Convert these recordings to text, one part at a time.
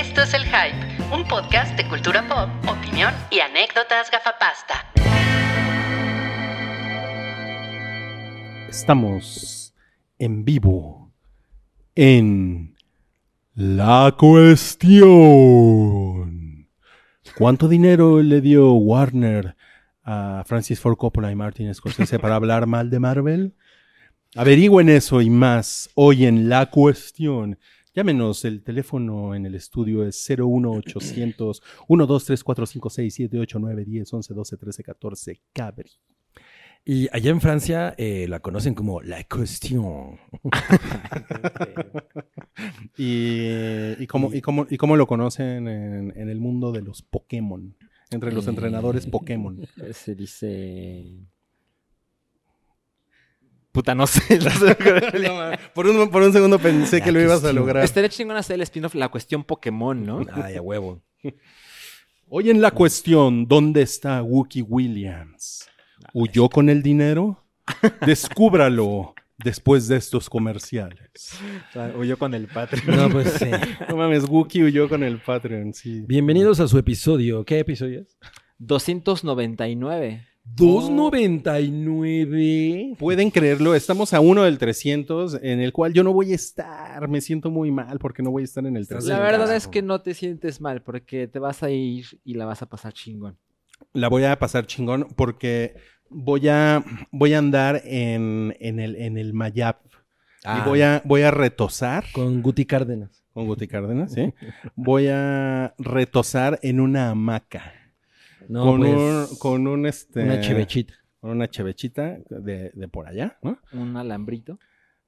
Esto es El Hype, un podcast de cultura pop, opinión y anécdotas gafapasta. Estamos en vivo en La Cuestión. ¿Cuánto dinero le dio Warner a Francis Ford Coppola y Martin Scorsese para hablar mal de Marvel? Averigüen eso y más hoy en La Cuestión. Llámenos, el teléfono en el estudio es 01800 123456789 10 11 12 13 14 Cabri. Y allá en Francia eh, la conocen como La Cuestión. y, y, cómo, y, cómo, ¿Y cómo lo conocen en, en el mundo de los Pokémon? Entre los Eh, entrenadores Pokémon. Se dice. Puta, no sé. no por, un, por un segundo pensé que lo ibas a lograr. Estaría chingón hacer el spin-off La Cuestión Pokémon, ¿no? Ay, a huevo. Hoy en la cuestión, ¿dónde está Wookie Williams? ¿Huyó con el dinero? Descúbralo después de estos comerciales. Huyó con el Patreon. No, pues sí. No mames, Wookie huyó con el Patreon, sí. Bienvenidos a su episodio. ¿Qué episodio es? 299. 299. Pueden creerlo, estamos a uno del 300, en el cual yo no voy a estar. Me siento muy mal porque no voy a estar en el Estás 300. La verdad es que no te sientes mal porque te vas a ir y la vas a pasar chingón. La voy a pasar chingón porque voy a, voy a andar en, en el, en el Mayap. Ah, Y voy a, voy a retosar. Con Guti Cárdenas. Con Guti Cárdenas, ¿sí? Voy a retosar en una hamaca. No, con, pues, un, con un, este... una chevechita. Con una chevechita de, de por allá, ¿no? Un alambrito.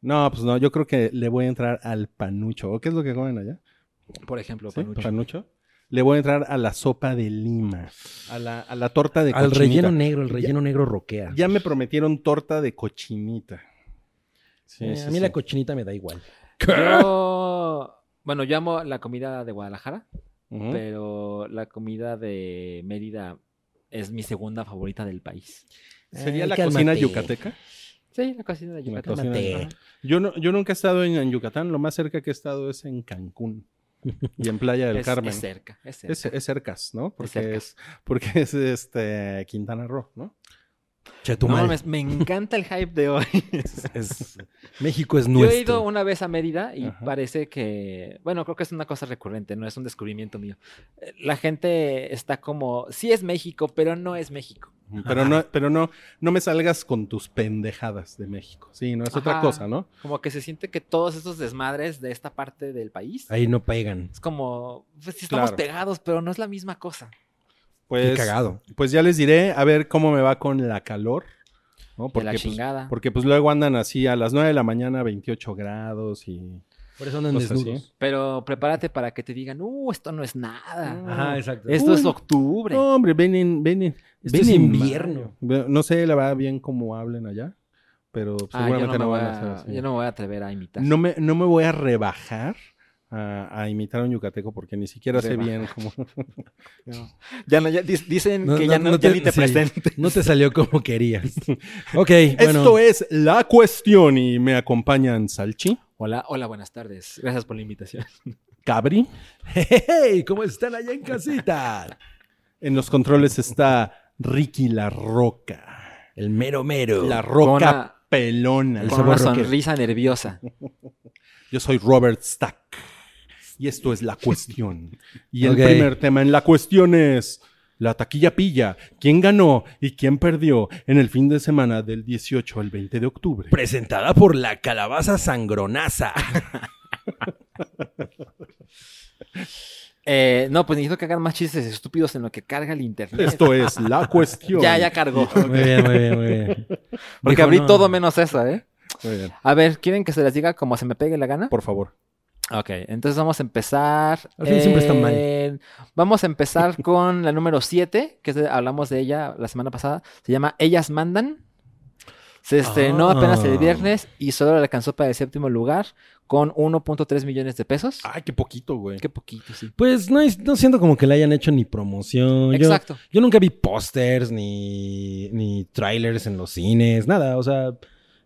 No, pues no, yo creo que le voy a entrar al panucho. ¿O qué es lo que comen allá? Por ejemplo, ¿Sí? panucho. ¿Panucho? Le voy a entrar a la sopa de lima, a la, a la torta de Al cochinita. relleno negro, el relleno negro roquea. Ya me prometieron torta de cochinita. Sí, Eh, sí, a mí sí. la cochinita me da igual. Yo. Bueno, yo amo la comida de Guadalajara, Pero la comida de Mérida es mi segunda favorita del país. ¿Sería Ay, la cálmate. cocina yucateca? Sí, la cocina de Yucatán. cocina de- Ajá. Yo, no, yo nunca he estado en, en Yucatán. Lo más cerca que he estado es en Cancún y en Playa del Es, Carmen. es cerca, es cerca. Es, es cercas, ¿no? Porque cerca. es, porque es este Quintana Roo, ¿no? No Chetumal. mames, me encanta el hype de hoy. Es- es- México es Yo nuestro. he ido una vez a Mérida y Ajá. parece que, bueno, creo que es una cosa recurrente, no es un descubrimiento mío. Eh, La gente está como, sí es México, pero no es México. Pero no, pero no, no me salgas con tus pendejadas de México. Sí, no es otra Ajá. cosa, ¿no? Como que se siente que todos esos desmadres de esta parte del país Ahí no pegan. es como, pues sí estamos Claro. pegados, pero no es la misma cosa. Pues, Qué cagado. pues ya les diré a ver cómo me va con la calor. ¿no? de la pues, chingada. porque pues luego andan así a las 9 de la mañana 28 grados y Por eso andan Cosas así. desnudos. Pero prepárate para que te digan, uh, esto no es nada. Ajá, exacto. Esto es octubre. No, hombre, ven en, ven en, Esto ven es invierno. No sé, la verdad, bien cómo hablen allá, pero Ah, yo, seguramente no no, voy van a hacer a, así. yo no me voy a atrever a imitar. No me, no me voy a rebajar a, a imitar a un yucateco porque ni siquiera sé bien cómo... Ya no, ya dis- dicen No, que no, ya no, no ya te- ni te sí. presentes. No te salió como querías. Ok, Esto es La Cuestión y me acompañan Salchi, Hola, hola, buenas tardes. Gracias por la invitación. Cabri, Hey, ¿cómo están allá en casita? en los controles está Ricky La Roca. El mero mero. La Roca pelona. El Con una sonrisa nerviosa. Yo soy Robert Stack. Y esto es La Cuestión. Y el primer tema en La Cuestión es la taquilla pilla. ¿Quién ganó y quién perdió en el fin de semana del 18 al 20 de octubre? Presentada por la calabaza sangronaza. Eh, no, pues necesito que hagan más chistes estúpidos en lo que carga el internet. Esto es La Cuestión. Ya, ya cargó. Muy bien, muy bien, muy bien. Porque Dijo, abrí no. todo menos eso, ¿eh? Muy bien. A ver, ¿quieren que se les diga como se me pegue la gana? Por favor. Ok, entonces vamos a empezar. Al fin siempre está mal. Vamos a empezar con la número 7, que es de- hablamos de ella la semana pasada. Se llama Ellas Mandan. Se estrenó Ah. apenas el viernes y solo le alcanzó para el séptimo lugar con 1.3 millones de pesos. Ay, qué poquito, güey. Qué poquito, sí. Pues no, no siento como que le hayan hecho ni promoción. Yo, Exacto. yo nunca vi pósters ni, ni trailers en los cines, nada. O sea,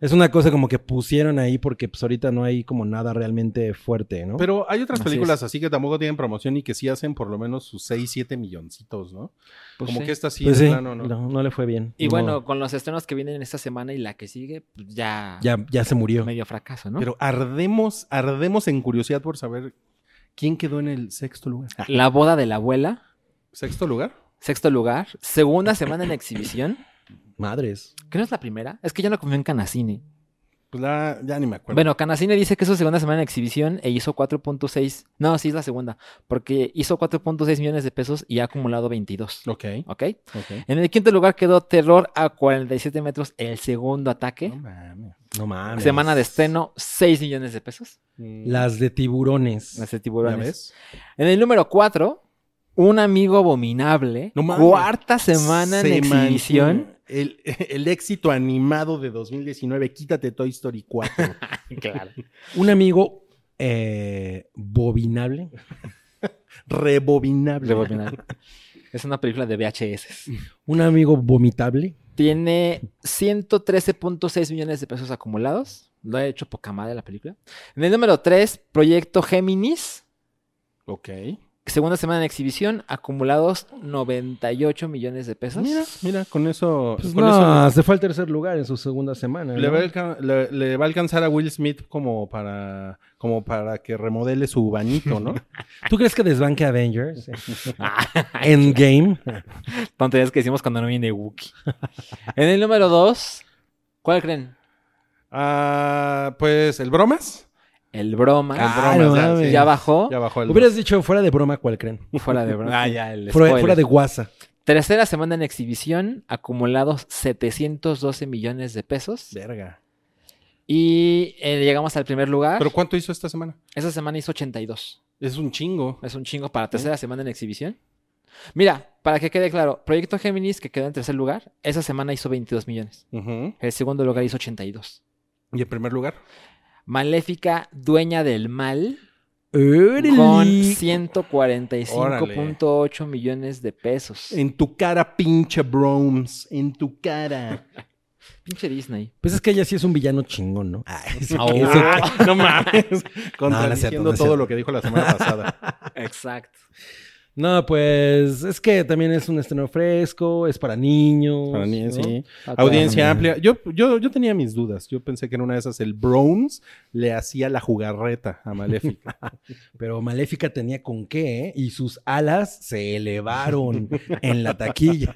Es una cosa como que pusieron ahí porque pues ahorita no hay como nada realmente fuerte, ¿no? Pero hay otras Así películas así que tampoco tienen promoción y que sí hacen por lo menos sus 6, 7 milloncitos, ¿no? Pues Como sí. que esta sí, Pues sí, plano, ¿no? no, no le fue bien. Y No, bueno, con los estrenos que vienen esta semana y la que sigue, pues ya, ya, ya se murió. medio fracaso, ¿no? Pero ardemos, ardemos en curiosidad por saber quién quedó en el sexto lugar. La boda de la abuela, ¿Sexto lugar? sexto lugar, segunda semana en exhibición. Madres. ¿Qué no es la primera? Es que yo no confío en Canacine. Pues la, ya ni me acuerdo. Bueno, Canacine dice que es su segunda semana en exhibición e hizo 4.6. No, sí es la segunda. Porque hizo 4.6 millones de pesos y ha acumulado 22. Ok, ¿Ok? ok. En el quinto lugar quedó Terror a 47 metros, el segundo ataque. No mames. No mames. Semana de estreno, 6 millones de pesos. Las de tiburones. Las de ¿Ya tiburones. ves? En el número 4, Un amigo abominable. No mames. Cuarta semana en Se exhibición. El, el éxito animado de 2019, quítate Toy Story 4. Claro. Un amigo eh, bobinable. Rebobinable. Rebobinar. Es una película de VHS. Un amigo vomitable. Tiene 113.6 millones de pesos acumulados. Lo ha hecho poca madre la película. En el número 3, Proyecto Géminis. Ok. Segunda semana en exhibición, acumulados 98 millones de pesos. Mira, mira, con eso. Pues con no, eso se fue al tercer lugar en su segunda semana. le, ¿no? va a alca- le- le va a alcanzar a Will Smith como para, como para que remodele su bañito, ¿no? ¿Tú crees que desbanque Avengers? Endgame. Tonterías que decimos cuando no viene Wookiee. en el número 2, ¿cuál creen? Ah, pues el bromas. El Bromas. Ah, el no bromas, ya, mames. sí. ya bajó. Ya bajó el. Hubieras dicho fuera de broma, ¿cuál creen? Fuera de Bromas. Ah, ya, el Fuera, spoiler. fuera de guasa. Tercera semana en exhibición, acumulados 712 millones de pesos. Verga. Y eh, llegamos al primer lugar. ¿Pero cuánto hizo esta semana? Esa semana hizo 82. Es un chingo. Es un chingo para tercera semana en exhibición. Mira, para que quede claro, Proyecto Géminis, que quedó en tercer lugar, esa semana hizo 22 millones. El segundo lugar hizo 82. ¿Y en primer lugar? Maléfica, dueña del mal, ¡Órale! con 145.8 millones de pesos. En tu cara, pinche Broms. En tu cara. Pinche Disney. Pues es que ella sí es un villano chingón, ¿no? Ah, eso- Oh. eso- no mames. No, no es Contradiciendo cierto, no es todo cierto. lo que dijo la semana pasada. Exacto. No, pues es que también es un estreno fresco, es para niños. Para mí, ¿no? sí. Audiencia amplia. Yo, yo, yo tenía mis dudas. Yo pensé que en una de esas el Browns le hacía la jugarreta a Maléfica. Pero Maléfica tenía con qué, ¿eh? Y sus alas se elevaron en la taquilla.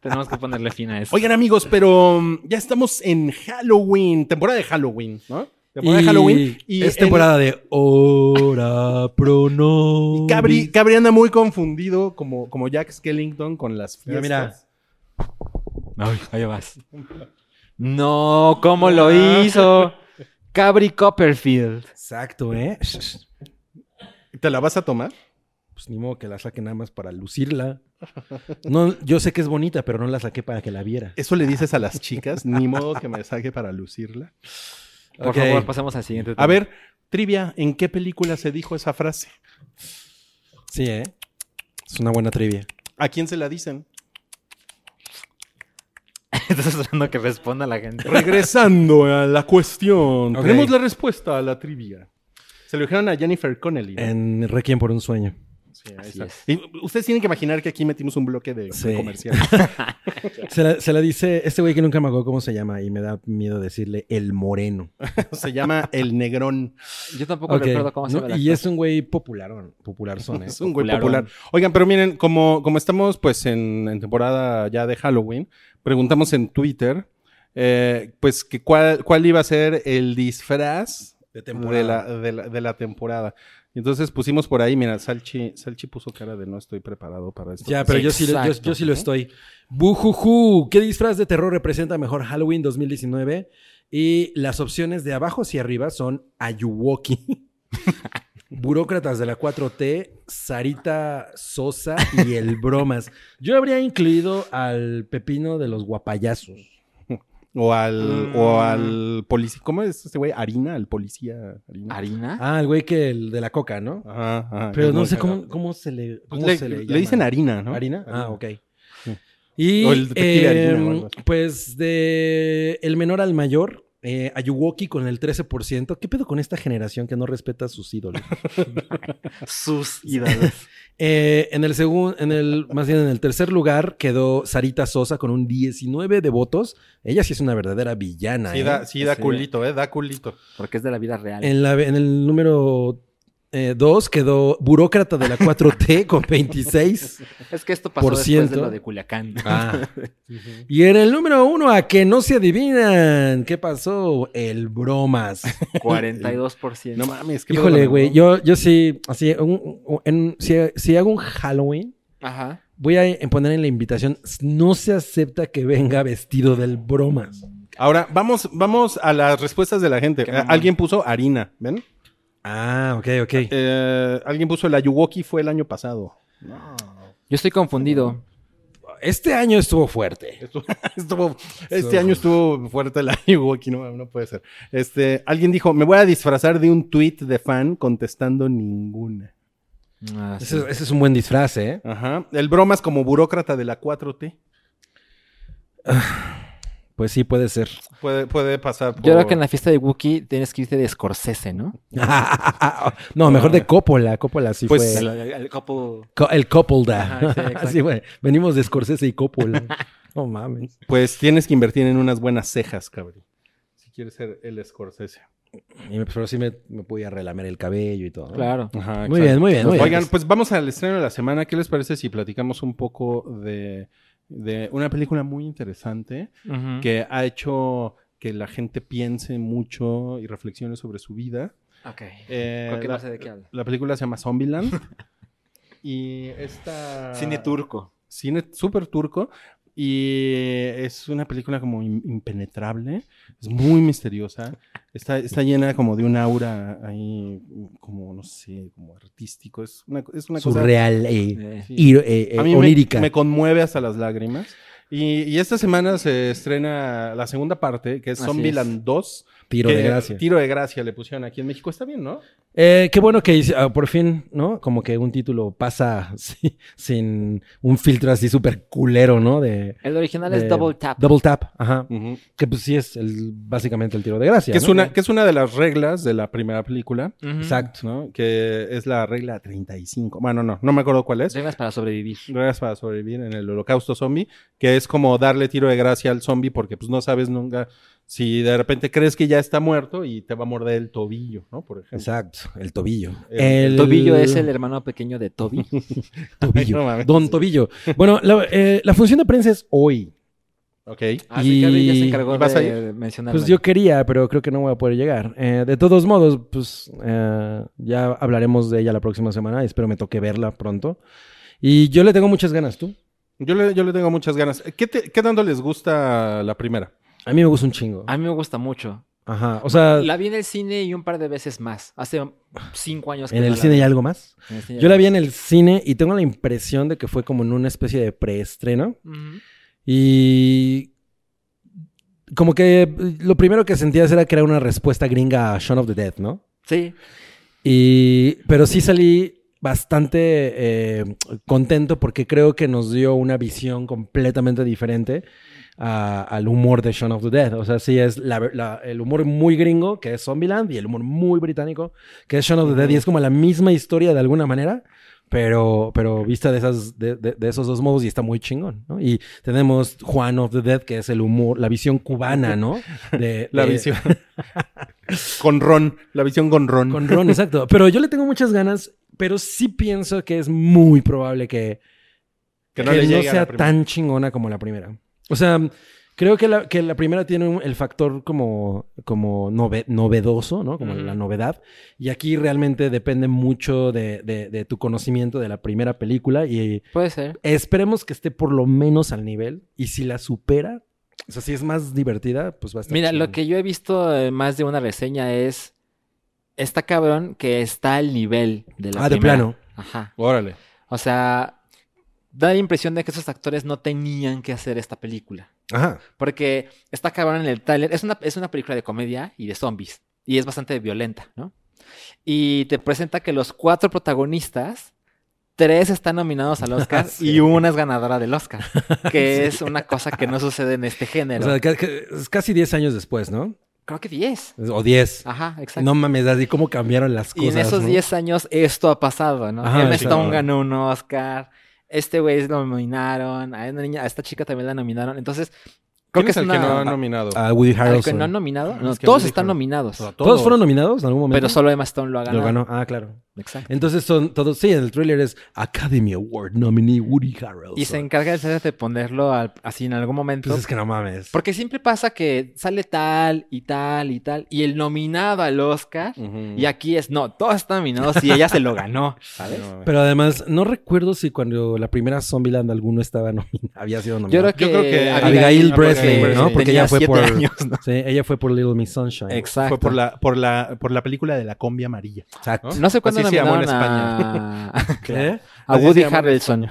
Tenemos que ponerle fin a eso. Oigan, amigos, pero um, ya estamos en Halloween, temporada de Halloween, ¿no? Temporada y de Halloween. Y es en- temporada de hora prono. y Cabri, Cabri anda muy confundido como, como Jack Skellington con las Mira, fiestas. mira. Ay, ahí vas. No, ¿cómo lo hizo? Cabri Copperfield. Exacto, ¿eh? ¿Te la vas a tomar? Pues ni modo que la saque nada más para lucirla. No, yo sé que es bonita, pero no la saqué para que la viera. Eso le dices a las chicas, ni modo que me saque para lucirla. Por favor, pasemos al siguiente. A tema. ver, trivia, ¿en qué película se dijo esa frase? Sí, ¿eh? Es una buena trivia. ¿A quién se la dicen? Estás esperando que responda la gente. Regresando a la cuestión, Ok. tenemos la respuesta a la trivia. Se lo dijeron a Jennifer Connelly. ¿no? En Requiem por un sueño. Sí, ahí Así está. es. Y ustedes tienen que imaginar que aquí metimos un bloque de, de Sí. comerciales. Se la, se la dice este güey que nunca me acuerdo cómo se llama y me da miedo decirle el moreno. se llama El Negrón. Yo tampoco Ok, recuerdo cómo se llama. Y es un güey popular, popular son, ¿eh? Es un güey popular. Oigan, pero miren, como, como estamos pues en, en temporada ya de Halloween, preguntamos en Twitter, eh, pues que cuál, cuál iba a ser el disfraz De de la, de, la, de la temporada. Entonces pusimos por ahí, mira, Salchi, Salchi puso cara de no estoy preparado para esto. Ya, pero yo sí, lo- yo, yo sí lo estoy. Bujuju, ¿qué disfraz de terror representa mejor Halloween 2019? Y las opciones de abajo hacia arriba son Ayuwoki, Burócratas de la 4T, Sarita Sosa y el Bromas. Yo habría incluido al Pepino de los Guapayazos. O al, Mm. o al policía, ¿cómo es este güey? Harina, el policía Harina. ¿Harina? Ah, el güey que el de la coca, ¿no? Ajá, ajá, Pero no sé cómo, cómo se le, cómo le, se le, le llama. dicen harina, ¿no? ¿Harina? Ah, ok. Sí. Y O el detective eh, Harina así. pues de el menor al mayor, Eh, Ayuwoki con el 13%. ¿Qué pedo con esta generación que no respeta a sus ídolos? Sus ídolos. Eh, en el segundo, en el, más bien en el tercer lugar quedó Sarita Sosa con un 19 de votos. Ella sí es una verdadera villana. Sí, ¿eh? da, sí da Sí. culito, ¿eh? Da culito. Porque es de la vida real. En, la, en el número 2 quedó Burócrata de la 4T con 26. Es que esto pasó Por después ciento. de lo de Culiacán. Ah. Y en el número 1, a que no se adivinan. ¿Qué pasó? El Bromas. 42%. No mames, qué Híjole, güey. Yo, yo sí, así, un- un- en- si, si hago un Halloween, Ajá. voy a poner en la invitación, no se acepta que venga vestido del Bromas. Ahora, vamos, vamos a las respuestas de la gente. Eh. Alguien puso harina, ¿ven? Ah, ok, ok. Eh, alguien puso el Ayuwoki fue el año pasado. Yo estoy confundido. Este año estuvo fuerte. Estuvo- estuvo- este año estuvo fuerte el Ayuwoki, no, no puede ser. Este, alguien dijo, me voy a disfrazar de un tweet de fan contestando ninguna. Ah, sí. Ese, ese es un buen disfraz, ¿eh? Ajá. El bromas como burócrata de la 4T. Pues sí, puede ser. Puede, puede pasar por... Yo creo que en la fiesta de Wookiee tienes que irte de Scorsese, ¿no? no, mejor de Coppola. Coppola sí Pues- fue. El, el- el couple- Co- el Coppolda. Ajá, sí, exacto. Así, güey. Venimos de Scorsese y Coppola. no mames. Pues tienes que invertir en unas buenas cejas, cabrón. Si quieres ser el Scorsese. Y me- pero sí me, me podía relamer el cabello y todo. ¿no? Claro. Ajá, Muy exacto. bien, muy bien. muy bien. Oigan, pues vamos al estreno de la semana. ¿Qué les parece si platicamos un poco de, de una película muy interesante que ha hecho que la gente piense mucho y reflexione sobre su vida? Ok. Eh, Porque la, no sé de qué habla. la película se llama Zombieland. y esta... Cine turco. Cine súper turco. Y es una película como im- impenetrable. Es muy misteriosa. Está, está llena como de un aura ahí, como, no sé, como artístico. Es una, es una cosa... Surreal Eh, Sí. eh, eh, me conmueve hasta las lágrimas. Y, y esta semana se estrena la segunda parte, que es Zombieland 2. Tiro que- de gracia. Tiro de gracia le pusieron aquí en México. Está bien, ¿no? Eh, qué bueno que ah, por fin, ¿no? Como que un título pasa sí, sin un filtro así súper culero, ¿no? De, El original de- es Double Tap. Double Tap, ajá. Que pues sí es el, básicamente el tiro de gracia. Que, es ¿no? una, que es una de las reglas de la primera película. Exacto. ¿no? Que es la regla 35. Bueno, no, no me acuerdo cuál es. Reglas para sobrevivir. Reglas para sobrevivir en el holocausto zombie, que es como darle tiro de gracia al zombie porque pues no sabes nunca si de repente crees que ya está muerto y te va a morder el tobillo, ¿no? Por ejemplo. Exacto, el tobillo. El- El tobillo es el hermano pequeño de Toby. tobillo. Ay, no. Don Tobillo. Bueno, la, eh, la función de prensa es hoy. Ok. Así que Gaby ya se Y- encargó ¿y vas a de mencionarlo. Pues yo quería, pero creo que no voy a poder llegar. Eh, de todos modos, pues eh, ya hablaremos de ella la próxima semana. Espero me toque verla pronto. Y yo le tengo muchas ganas, ¿tú? Yo le, yo le tengo muchas ganas. ¿Qué, te- qué tanto les gusta la primera? A mí me gusta un chingo. A mí me gusta mucho. Ajá. O sea, La vi en el cine y un par de veces más. Hace cinco años que en no el la cine veo. algo más. Yo la vi en el cine y tengo la impresión de que fue como en una especie de preestreno. Ujú. Y como que lo primero que sentías era que era una respuesta gringa a Shaun of the Dead, ¿no? Sí. Y, pero sí salí bastante eh, contento porque creo que nos dio una visión completamente diferente a- al humor de Shaun of the Dead. O sea, sí es la- la- el humor muy gringo, que es Zombieland, y el humor muy británico, que es Shaun of the Dead. Y es como la misma historia de alguna manera, pero, pero vista de, esas, de, de- de esos dos modos y está muy chingón, ¿no? Y tenemos Juan of the Dead, que es el humor, la visión cubana, ¿no? De, La visión. con Ron. La visión con Ron. con Ron, exacto. Pero yo le tengo muchas ganas, pero sí pienso que es muy probable que, Que que no sea tan chingona como la primera. O sea, creo que la, que la primera tiene un- el factor como, como nove- novedoso, ¿no? Como la novedad. Y aquí realmente depende mucho de, de- de tu conocimiento de la primera película y Puede ser. esperemos que esté por lo menos al nivel. Y si la supera, o sea, si es más divertida, pues va a estar Mira, lo que yo he visto eh, más de una reseña es. Está cabrón que está al nivel de la Ah, de plano. Ajá. Órale. O sea, da la impresión de que esos actores no tenían que hacer esta película. Ajá. Porque está cabrón en el tráiler. Es una, es una película de comedia y de zombies. Y es bastante violenta, ¿no? Y te presenta que los cuatro protagonistas, tres están nominados al Oscar Sí. y una es ganadora del Oscar. Que es una cosa que no sucede en este género. O sea, es casi 10 años después, ¿no? Creo que 10. O 10. Ajá, exacto. No mames, así como cambiaron las y cosas. en esos ¿no? 10 años esto ha pasado, ¿no? Ajá, Emma sí, Stone claro. ganó un Oscar. Este güey lo nominaron. A, una niña- a esta chica también la nominaron. Entonces, creo ¿Quién que es el una... que no ha nominado? A Woody ¿Al que Harrelson. no han nominado? No, Es que todos Woody están Harrelson. nominados. O sea, ¿Todos fueron nominados en algún momento? Pero solo Emma Stone lo ha ganado. Lo ganó. Ah, claro. Exacto. Entonces son todos... Sí, el thriller es Academy Award nominee Woody Harrelson. Y se encarga de de ponerlo al- así en algún momento. Pues es que no mames. Porque siempre pasa que sale tal y tal y tal. Y el nominado al Oscar. Y aquí es, no, todos están nominados y ella se lo ganó, ¿sabes? No, Pero además, no recuerdo si cuando la primera Zombieland alguno estaba nominado, había sido Yo nominado. creo que, Yo creo que Abigail Abigail Breslin, Breslin, ¿no? sí. Porque ella fue por... años, ¿no? Sí, ella fue por Little Miss Sunshine. Exacto. Fue por la, por la, por la película de la combi amarilla. Exacto. No sé cuándo Así se llamó en nominaron a, Woody. Harrelson.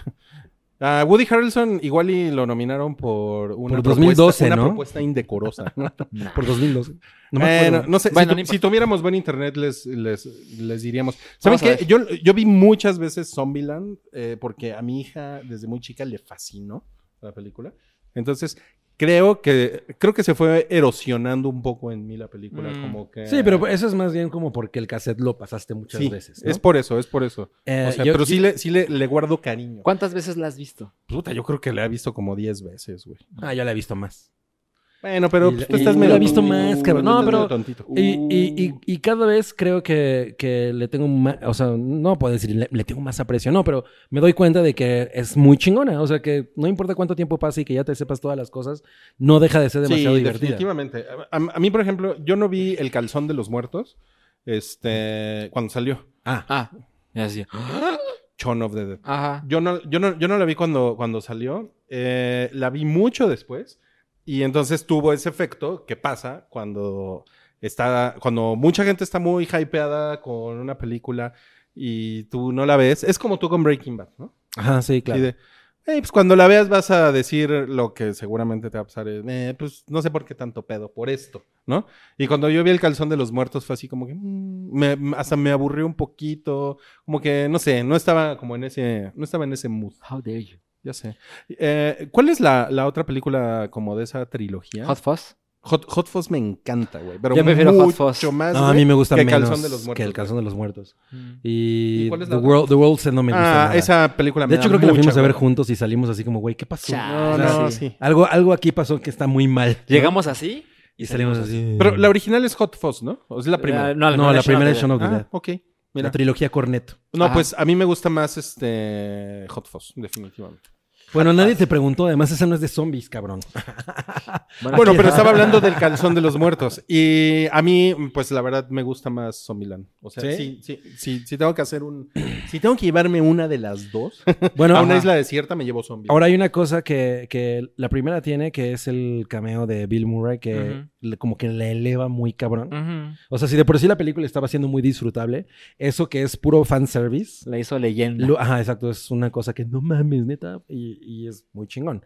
A Woody Harrelson igual y lo nominaron por una Por propuesta, 2012, una ¿no? propuesta indecorosa. Por 2012. No me no sé, Bueno, si, tuviéramos buen internet les, les, les diríamos. Vamos ¿Saben a qué? Yo, yo vi muchas veces Zombieland eh, porque a mi hija desde muy chica le fascinó la película. Entonces, creo que creo que se fue erosionando un poco en mí la película. Mm. Como que... Sí, pero eso es más bien como porque el cassette lo pasaste muchas Sí, veces. ¿no? es por eso, es por eso. Eh, O sea, yo- pero sí, le, sí le, le guardo cariño. ¿Cuántas veces la has visto? Puta, yo creo que la he visto como 10 veces, güey. Ah, yo la he visto más. Bueno, pero pues, tú estás medio he visto más, cabrón. No, pero-. Y, y, y, y cada vez creo que, que le tengo más, o sea, no puedo decir le, le tengo más aprecio, no, pero me doy cuenta de que es muy chingona. O sea, que no importa cuánto tiempo pase y que ya te sepas todas las cosas, no deja de ser demasiado sí, divertida. definitivamente. A, a- mí, por ejemplo, yo no vi El Calzón de los Muertos este, cuando salió. Ah, Ah, decía. Shaun of the Dead. Ajá. Yo no, yo no, yo no la vi cuando, cuando salió. Eh, la vi mucho después. Y entonces tuvo ese efecto que pasa cuando está. Cuando mucha gente está muy hypeada con una película y tú no la ves. Es como tú con Breaking Bad, ¿no? ajá, sí, claro. Y de, "Ey, pues cuando la veas vas a decir lo que seguramente te va a pasar. es, "Eh, pues no sé por qué tanto pedo, por esto, ¿no? Y cuando yo vi el calzón de los muertos fue así como que mm, me- hasta me aburrió un poquito, como que no sé, no estaba como en ese, no estaba en ese mood, How dare you. Ya sé. Eh, ¿Cuál es la, la otra película como de esa trilogía? Hot Fuzz. Hot, Hot Fuzz me encanta, güey, pero Yo prefiero Hot mucho Fuzz. más No, a mí me gusta que menos Calzón de los Muertos. que el calzón de los muertos. Mm. Y, ¿Y cuál es The, la otra? World, The World Set no me gusta Ah, nada. esa película me De hecho, da creo que la fuimos a ver juntos y salimos así como, güey, ¿qué pasó? No, no, sí. sí. Algo, algo aquí pasó que está muy mal. ¿no? ¿Llegamos así? y salimos así. Pero la original es Hot Fuzz, ¿no? ¿O es la primera? Ah, no, no, la primera es Shaun of the Ah, Dead. La trilogía Corneto. No, Ajá. pues a mí me gusta más este Hot Fuzz, definitivamente. Bueno, nadie te preguntó. Además, esa no es de zombies, cabrón. Bueno, pero estaba hablando del calzón de los muertos. Y a mí, pues la verdad, me gusta más Zombieland. O sea, ¿Sí? sí, sí, sí, sí tengo que hacer un. Si tengo que llevarme una de las dos Bueno, a una ajá. isla desierta, me llevo Zombieland. ahora hay una cosa que, que la primera tiene, que es el cameo de Bill Murray, que le- como que le eleva muy cabrón. O sea, si de por sí la película estaba siendo muy disfrutable, eso que es puro fanservice. La hizo leyenda. lo- ajá, exacto, es una cosa que no mames, neta, y, y es muy chingón.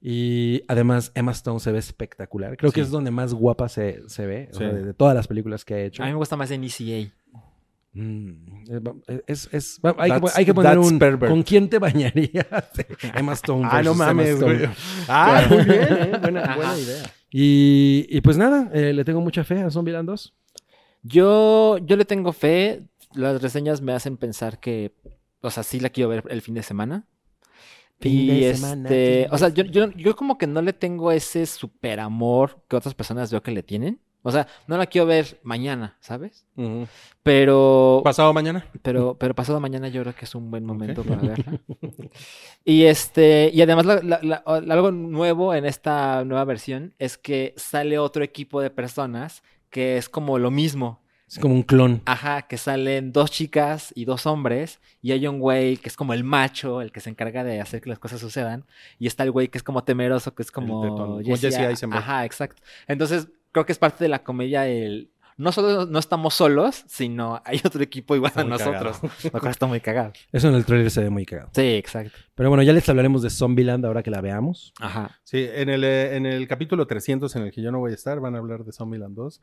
Y además Emma Stone se ve espectacular. Creo que es donde más guapa se, se ve, o sea, de, de todas las películas que ha hecho. A mí me gusta más en ECA. Mm, es, es- hay, que, hay que poner un... pervert. ¿Con quién te bañarías? Emma Stone. Ah, no mames, güey. Ah, muy bien, ¿eh? Buena, buena idea. Y, y pues nada, eh, le tengo mucha fe a Zombieland 2. Yo, yo le tengo fe. Las reseñas me hacen pensar que, o sea, sí la quiero ver el fin de semana. Fin y de este, semana, o sea, yo, yo, yo como que no le tengo ese super amor que otras personas veo que le tienen. O sea, no la quiero ver mañana, ¿sabes? Pero, ¿Pasado mañana? pero, pero pasado mañana yo creo que es un buen momento para verla. Y este, y además la- la- la- algo nuevo en esta nueva versión es que sale otro equipo de personas que es como lo mismo. Es como un clon. Ajá, que salen dos chicas y dos hombres, y hay un güey que es como el macho, el que se encarga de hacer que las cosas sucedan, y está el güey que es como temeroso, que es como Jesse Eisenberg. Ajá, exacto. Entonces, creo que es parte de la comedia el no solo no estamos solos, sino hay otro equipo igual Está a nosotros. Lo cual está muy cagado. Eso en el trailer se ve muy cagado. Sí, exacto. Pero bueno, ya les hablaremos de Zombieland ahora que la veamos. Ajá. Sí, en el, eh, en el capítulo 300 en el que yo no voy a estar, van a hablar de Zombieland 2.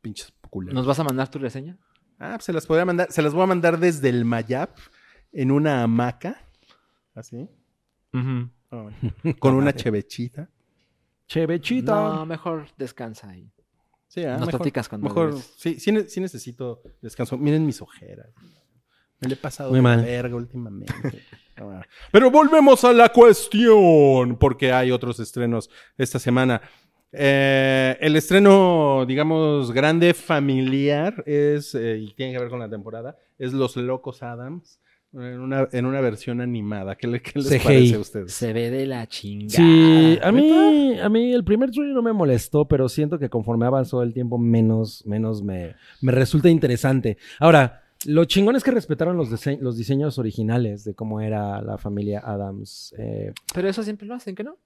Pinches culeros. ¿Nos vas a mandar tu reseña? Ah, pues se las podría mandar. Se las voy a mandar desde el Mayap en una hamaca. Así. Ay, con una chevechita. Chevechita. No, mejor descansa ahí. Sí, ah, Nos mejor, platicas cuando Mejor, sí, sí, sí necesito descanso. Miren mis ojeras. Me le he pasado Muy de mal. verga últimamente. Ah. Pero volvemos a la cuestión, porque hay otros estrenos esta semana. Eh, el estreno, digamos, grande familiar es, eh, y tiene que ver con la temporada, es Los Locos Adams, en una, en una versión animada. ¿Qué, le- qué les CGI. parece a ustedes? Se ve de la chingada. Sí, a mí, a mí el primer trailer no me molestó, pero siento que conforme avanzó el tiempo, menos, menos me, me resulta interesante. Ahora, lo chingón es que respetaron los, dise- los diseños originales de cómo era la familia Adams. Eh, Pero eso siempre lo hacen, ¿que no?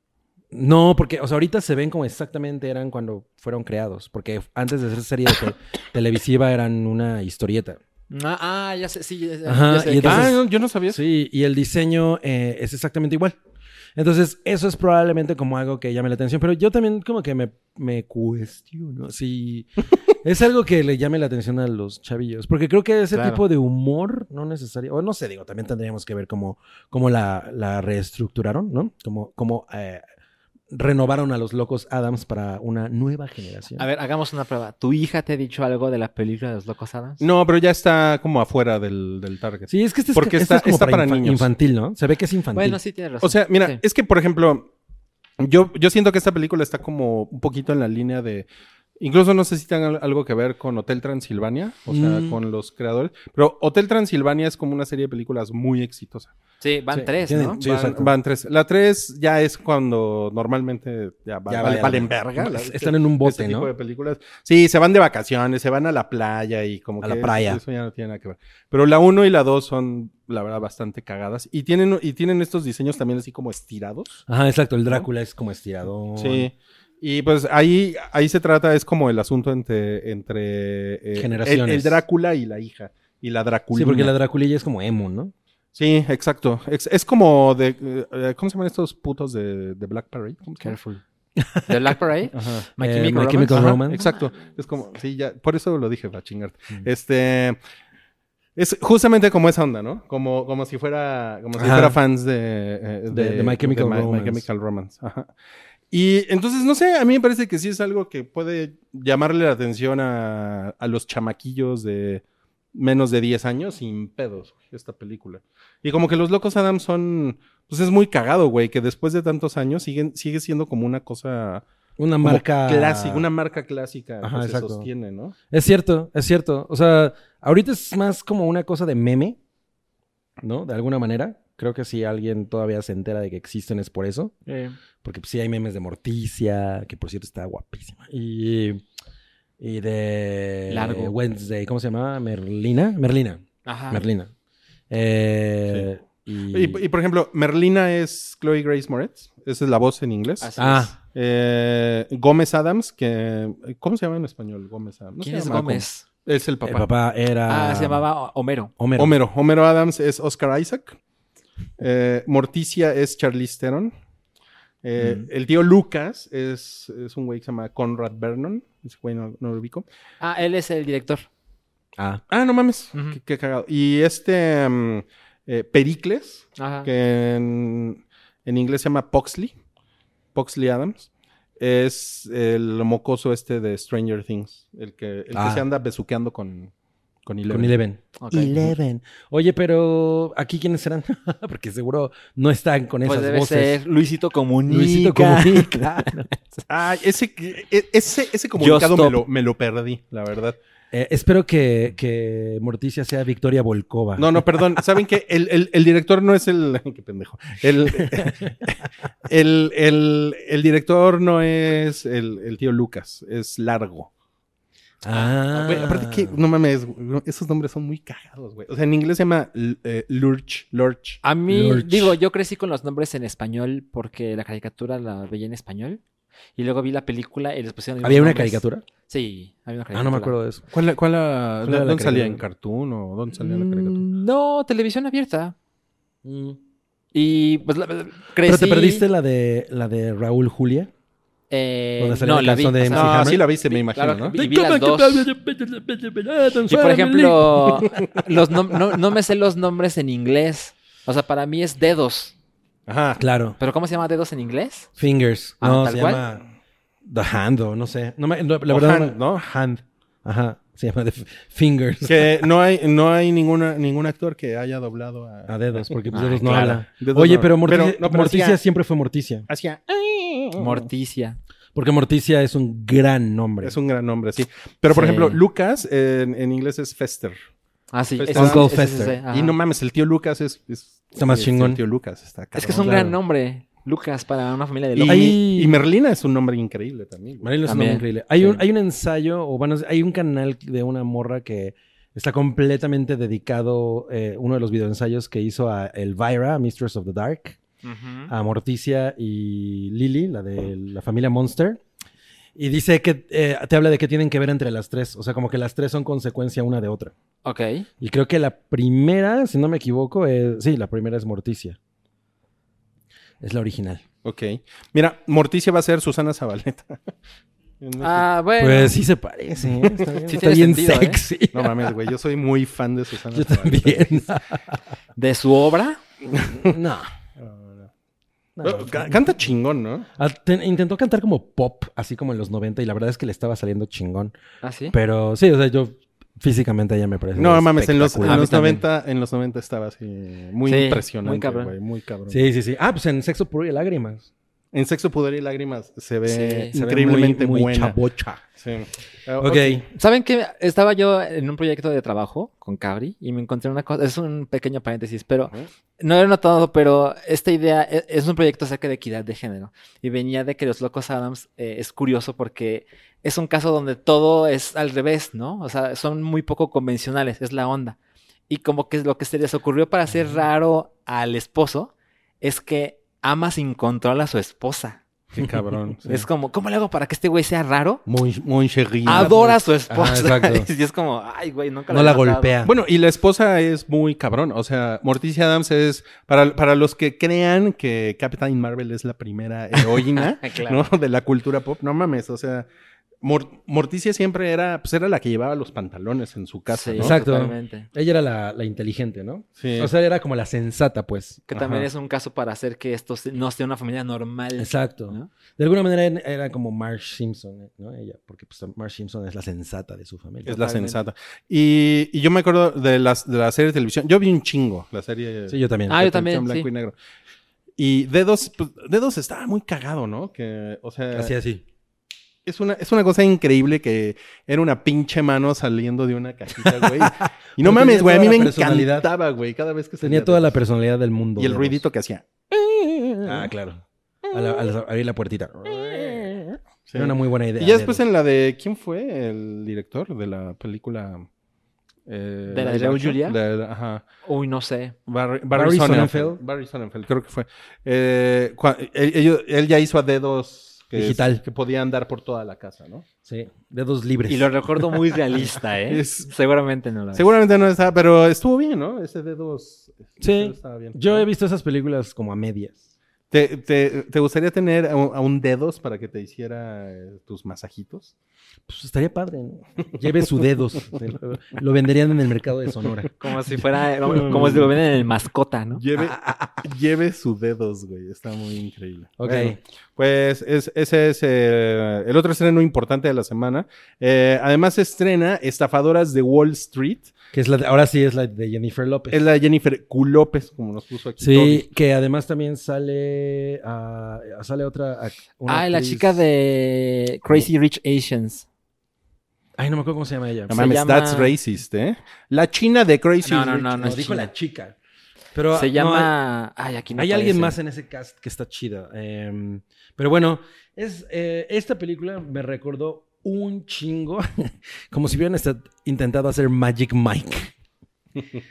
No, porque, o sea, ahorita se ven como exactamente eran cuando fueron creados, porque antes de ser serie de te- televisiva eran una historieta. Ah, ah, ya sé, sí. Ya, ya Ajá, sé y de qué entonces- Ah, no, yo no sabía. Sí, y el diseño eh, es exactamente igual. Entonces, eso es probablemente como algo que llame la atención, pero yo también como que me, me cuestiono si es algo que le llame la atención a los chavillos, porque creo que ese Claro. tipo de humor no necesario, o no sé, digo, también tendríamos que ver cómo, cómo la, la reestructuraron, ¿no? Cómo, cómo eh, renovaron a los locos Adams para una nueva generación. A ver, hagamos una prueba. ¿Tu hija te ha dicho algo de la película de los locos Adams? No, pero ya está como afuera del, del target. Sí, es que este es, Porque este está- es como está para infa- niños. infantil, ¿no? Se ve que es infantil. Bueno, sí, tienes razón. O sea, mira, Sí. es que, por ejemplo, yo, yo siento que esta película está como un poquito en la línea de. Incluso no sé si tenga algo que ver con Hotel Transilvania, o sea, Mm. con los creadores. Pero Hotel Transilvania es como una serie de películas muy exitosa. Sí, van Sí, tres, ¿no? sí, van, van tres. La tres ya es cuando normalmente ya, va- Ya vale- vale- valen verga. la- Están en un bote, este tipo ¿no? de películas. Sí, se van de vacaciones, se van a la playa y como A que la playa. eso ya no tiene nada que ver. Pero la 1 y la 2 son, la verdad, bastante cagadas. Y tienen, y tienen estos diseños también así como estirados. Ajá, exacto. El Drácula es como estirado. Sí. Y pues ahí, ahí se trata, es como el asunto entre, entre eh, Generaciones. El, el Drácula y la hija. Y la Draculina. Sí, porque la Draculilla es como emo, ¿no? Sí, exacto. Es, es como de. eh, ¿Cómo se llaman estos putos de, de Black Parade? Careful. ¿De Black Parade? Ajá. My Eh, Chemical My Romance. Chemical Ajá, Romance. Exacto. Es como, sí, ya, por eso lo dije, para chingarte. Mm. Este. Es justamente como esa onda, ¿no? Como, como si fuera, como si Ajá. fuera fans de, eh, De- de My Chemical My- Romance. Chemical Romance. Ajá. Y entonces, no sé, a mí me parece que sí es algo que puede llamarle la atención a, a los chamaquillos de menos de 10 años sin pedos, güey, esta película. Y como que los Locos Adams son, pues es muy cagado, güey, que después de tantos años siguen, sigue siendo como una cosa Una marca. clásica, una marca clásica Ajá, que se exacto. sostiene, ¿no? Es cierto, es cierto. O sea, ahorita es más como una cosa de meme, ¿no? De alguna manera. Creo que si alguien todavía se entera de que existen es por eso. Eh, Porque pues, sí hay memes de Morticia, que por cierto está guapísima. Y, y de Largo. Wednesday, ¿cómo se llamaba? Merlina. Merlina. Ajá. Merlina. Eh, y, Y, y, por ejemplo, Merlina es Chloe Grace Moretz, esa es la voz en inglés. Así Ah, Eh, Gómez Adams, que ¿cómo se llama en español? Gómez Adams. ¿No ¿Quién es Gómez? Es el el papá. papá era... Ah, se llamaba Homero. Homero. Homero. Homero Adams es Oscar Isaac. Eh, Morticia es Charlize Theron. Eh, Mm. El tío Lucas es, es un güey que se llama Conrad Vernon. Ese güey no, no lo ubico. Ah, él es el director. Ah, Ah, no mames. Qué, qué cagado. Y este mm, eh, Pericles, Ajá. que en, en inglés se llama Poxley. Poxley Adams. Es el mocoso este de Stranger Things. El que, el que Ah. se anda besuqueando con, con Eleven. con Eleven. Oye, pero ¿aquí quiénes serán? Porque seguro no están con Pues esas debe voces. ser Luisito Comunica. Luisito Comunica. Ah, ese, ese, ese comunicado me lo, me lo perdí, la verdad. Eh, espero que, que Morticia sea Victoria Volkova. No, no, perdón. ¿Saben qué? El, el- el director no es el... Qué pendejo. El, el, el- el director no es el, el tío Lucas, es Largo. Ah. Güey, aparte que, no mames, güey, esos nombres son muy cagados, güey. O sea, en inglés se llama eh, Lurch, Lurch. A mí, Lurch. digo, yo crecí con los nombres en español porque la caricatura la veía en español. Y luego vi la película y les pusieron. ¿Había una caricatura? Sí, había una caricatura. Ah, no me acuerdo de eso. ¿Cuál, cuál, la- ¿Cuál era la ¿Dónde salía? caricatura? ¿En Cartoon o dónde salía la caricatura? Mm, No, televisión abierta. Mm. Y pues la, crecí. ¿Pero te perdiste la de, la de Raúl Julia? Eh, ¿Dónde salía no, la la vi. canción de No, Hammer? sí la viste, me imagino, claro, ¿no? vi- vi las dos. Y por ejemplo, los nom- no, no me sé los nombres en inglés. O sea, para mí es dedos. Ajá. Claro. ¿Pero cómo se llama dedos en inglés? Fingers. Ah, No, ¿tal se cual? llama... The Hand o no sé. No me- no, la O verdad Hand, no, ¿no? Hand. Ajá. Se llama The Fingers. Que no hay, no hay ninguna, ningún actor que haya doblado a, A dedos, porque pues Ah, dedos no claro. habla. Dedos Oye, no- pero Morticia, pero- no, pero Morticia hacía- siempre fue Morticia. Hacia... Morticia. Porque Morticia es un gran nombre. Es un gran nombre, sí. Pero, por Sí. ejemplo, Lucas en, en inglés es Fester. Ah, sí. Fester. Uncle ese- Fester. Y no mames, el tío Lucas es... es Está más es chingón. El tío Lucas está Es que es un gran nombre. Lucas para una familia de Y, locos. Ahí- y Merlina es un nombre increíble también. güey. Marilyn es un nombre increíble. Hay, Sí. un, hay un ensayo, o bueno, hay un canal de una morra que está completamente dedicado, eh, uno de los videoensayos que hizo a Elvira, Mistress of the Dark, A Morticia y Lily, la de la familia Monster. Y dice que eh, te habla de que tienen que ver entre las tres. O sea, como que las tres son consecuencia una de otra. Ok. Y creo que la primera, si no me equivoco, es, sí, la primera es Morticia. Es la original. Ok. Mira, Morticia va a ser Susana Zabaleta. Ah, bueno. Pues sí se parece, ¿eh? Está bien, Sí está tiene bien sentido, ¿eh? sexy. No mames, güey. Yo soy muy fan de Susana Yo Zabaleta. también. De su obra. no. No, Canta chingón, ¿no? Ah, te- intentó cantar como pop, así como en los 90, y la verdad es que le estaba saliendo chingón. Ah, sí. Pero sí, o sea, yo físicamente ella me parece. No mames, en los, en los también. 90, en los 90 estaba así muy Sí, impresionante, muy cabrón. muy cabrón. Sí, sí, sí. Ah, pues en Sexo Puro y Lágrimas. En Sexo, Pudor y Lágrimas se ve Sí, Se ve increíblemente muy, muy buena. chabocha. Sí. Ah, Ok. ¿Saben qué? Estaba yo en un proyecto de trabajo con Cabri y me encontré una cosa. Es un pequeño paréntesis, pero Ujú. no lo he notado, pero esta idea e- es un proyecto acerca de equidad de género. Y venía de que Los Locos Adams eh, es curioso porque es un caso donde todo es al revés, ¿no? O sea, son muy poco convencionales, es la onda. Y como que lo que se les ocurrió para hacer raro al esposo es que ama sin control a su esposa. Qué cabrón. sí. Es como, ¿cómo le hago para que este güey sea raro? muy, muy chérie. Adora a su esposa. exacto. y es como, ay, güey, nunca No la había notado". golpea. Bueno, y la esposa es muy cabrón. O sea, Morticia Adams es, para, para los que crean que Captain Marvel es la primera heroína Claro. ¿no? de la cultura pop, no mames. O sea, Mor- Morticia siempre era, pues era la que llevaba los pantalones en su casa, Sí, ¿no? Exacto. totalmente. Ella era la, la inteligente, ¿no? Sí. O sea, era como la sensata, pues. Que también Ajá. es un caso para hacer que esto no sea una familia normal. Exacto. ¿no? De alguna manera era- como Marge Simpson, ¿no? Ella, porque pues Marge Simpson es la sensata de su familia. es la sensata. Y, y yo me acuerdo de, las, de la serie de televisión. Yo vi un chingo la serie. Sí, yo también. Ah, yo también, televisión blanco sí. y negro. Y Dedos, pues, Dedos estaba muy cagado, ¿no? Que, o sea, Así, así. Es una, es una cosa increíble que era una pinche mano saliendo de una cajita, güey. Y no mames, tenía güey. A toda mí me personalidad. encantaba, güey. Cada vez que Tenía salía toda de- la personalidad del mundo. Y el ruidito que hacía. Ah, claro. Al, al abrir la puertita. Sí. Era una muy buena idea. Y ya después en la de... ¿Quién fue el director de la película? eh, ¿De la de? Julia? De- ajá. Uy, no sé. Barry, Barry, Barry Sonnenfeld. Sonnenfeld. Barry Sonnenfeld, creo que fue. Eh, cua- él, ellos- él ya hizo a dedos que, Digital. que podía andar por toda la casa, ¿no? Sí, dedos libres. Y lo recuerdo muy realista, ¿eh? Es- Seguramente no lo es. Seguramente no estaba, pero estuvo bien, ¿no? Ese dedos. Sí. estaba bien. Yo he visto esas películas como a medias. ¿Te, te, te gustaría tener a un, a un dedos para que te hiciera eh, tus masajitos? Pues estaría padre. ¿no? Lleve su dedos. lo, lo venderían en el mercado de Sonora. Como si fuera, como si lo ven en el mascota, ¿no? Lleve, lleve sus dedos, güey. Está muy increíble. Ok. Bueno, pues es- ese es eh, el otro estreno importante de la semana. Eh, además se estrena Estafadoras de Wall Street. Que es la de- ahora sí es la de Jennifer López. Es la de Jennifer Q. López, como nos puso aquí. Sí, Toby. que además también sale sale otra Ah, la chica de Crazy Rich Asians. Ay, no me acuerdo cómo se llama ella. No se mames, llama- that's racist, ¿eh? La china de Crazy No, no, no, no. No, es dijo china. la chica. Pero Se no, llama. Ay, aquí no hay alguien más en ese cast que está chida. Eh, pero bueno, es, eh, esta película me recordó un chingo, como si hubieran intentado hacer Magic Mike.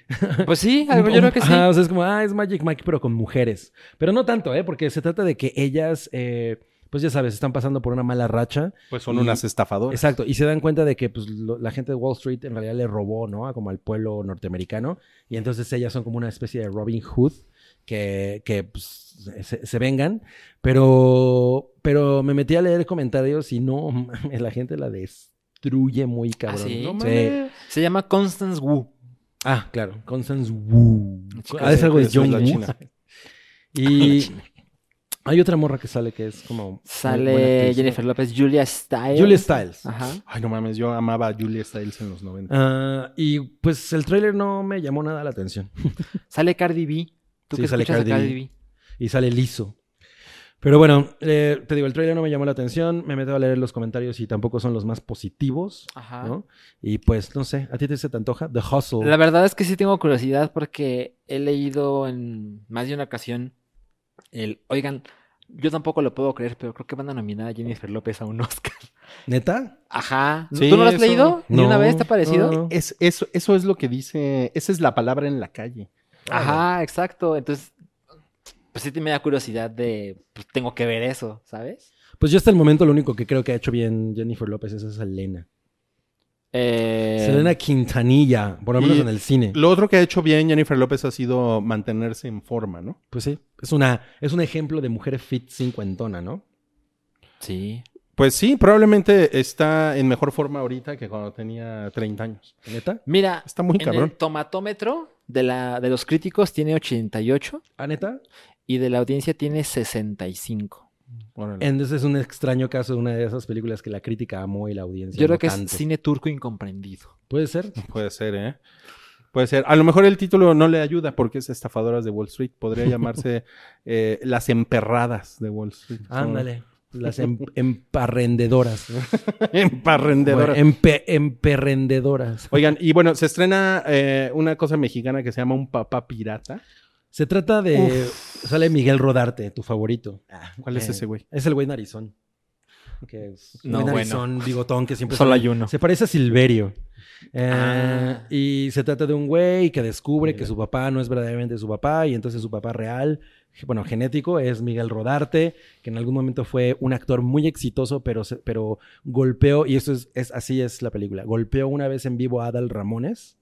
Pues sí, algo, yo creo que sí. Ajá, o sea, es como, ah, es Magic Mike, pero con mujeres. Pero no tanto, ¿eh? Porque se trata de que ellas, eh, pues ya sabes, están pasando por una mala racha. Pues son Y- unas estafadoras. Exacto, y se dan cuenta de que pues, lo- la gente de Wall Street en realidad le robó, ¿no? A como al pueblo norteamericano. Y entonces ellas son como una especie de Robin Hood que, que pues, se, se vengan. Pero, pero me metí a leer comentarios y no, mames, la gente la destruye muy cabrón. sí? No Sí. Se llama Constance Wu. Ah, claro, Constance Wu. chica Ah, es algo de John china. Y Hay otra morra que sale que es como... Sale actriz, Jennifer López, Julia Stiles. Julia Stiles. Ajá. Ay, no mames, yo amaba a Julia Stiles en los 90. Ah, y pues el tráiler no me llamó nada la atención. Sale Cardi B. ¿Tú Sí, qué sale Cardi Cardi B. Y sale liso. Pero bueno, eh, te digo, el tráiler no me llamó la atención. Me meto a leer los comentarios y tampoco son los más positivos. Ajá. ¿no? Y pues, no sé, ¿a ti te se te antoja? The Hustle. La verdad es que sí tengo curiosidad porque he leído en más de una ocasión el, oigan, yo tampoco lo puedo creer, pero creo que van a nominar a Jennifer López a un Oscar. ¿Neta? Ajá. Sí, ¿Tú no lo has eso- leído? ¿Ni No, una vez te ha parecido? no. Es, eso, eso es lo que dice, esa es la palabra en la calle. Ajá, exacto. Entonces, pues sí te me da curiosidad de, pues tengo que ver eso, ¿sabes? Pues yo hasta el momento lo único que creo que ha hecho bien Jennifer López es a Selena. Eh, Selena Quintanilla, por lo menos y- en el cine. Lo otro que ha hecho bien Jennifer López ha sido mantenerse en forma, ¿no? Pues sí, es, una, es un ejemplo de mujer fit cincuentona, ¿no? Sí. Pues sí, probablemente está en mejor forma ahorita que cuando tenía 30 años. ¿Neta? Mira, Está muy en cabrón. el tomatómetro de, la, de los críticos tiene 88 ¿Ah, neta? y de la audiencia tiene 65. Órale. Entonces es un extraño caso de una de esas películas que la crítica amó y la audiencia Yo creo no que tanto. es cine turco incomprendido. ¿Puede ser? Puede ser, ¿eh? Puede ser. A lo mejor el título no le ayuda porque es Estafadoras de Wall Street. Podría llamarse eh, Las Emperradas de Wall Street. Ándale. Las em- emparrendedoras. ¿no? Emparrendedoras. Bueno, empe- emperrendedoras. Oigan, y bueno, se estrena eh, una cosa mexicana que se llama Un Papá Pirata. Se trata de... Sale Miguel Rodarte, tu favorito. ¿Cuál es Eh, ese güey? Es el güey narizón. Que es No, güey bueno. narizón, bigotón, que siempre Solo hay uno. Se parece a Silverio. Eh, Ah. Y se trata de un güey que descubre que su papá no es verdaderamente su papá y entonces su papá real, bueno, genético, es Miguel Rodarte, que en algún momento fue un actor muy exitoso, pero, pero golpeó, y esto es, es- así es la película, golpeó una vez en vivo a Adal Ramones,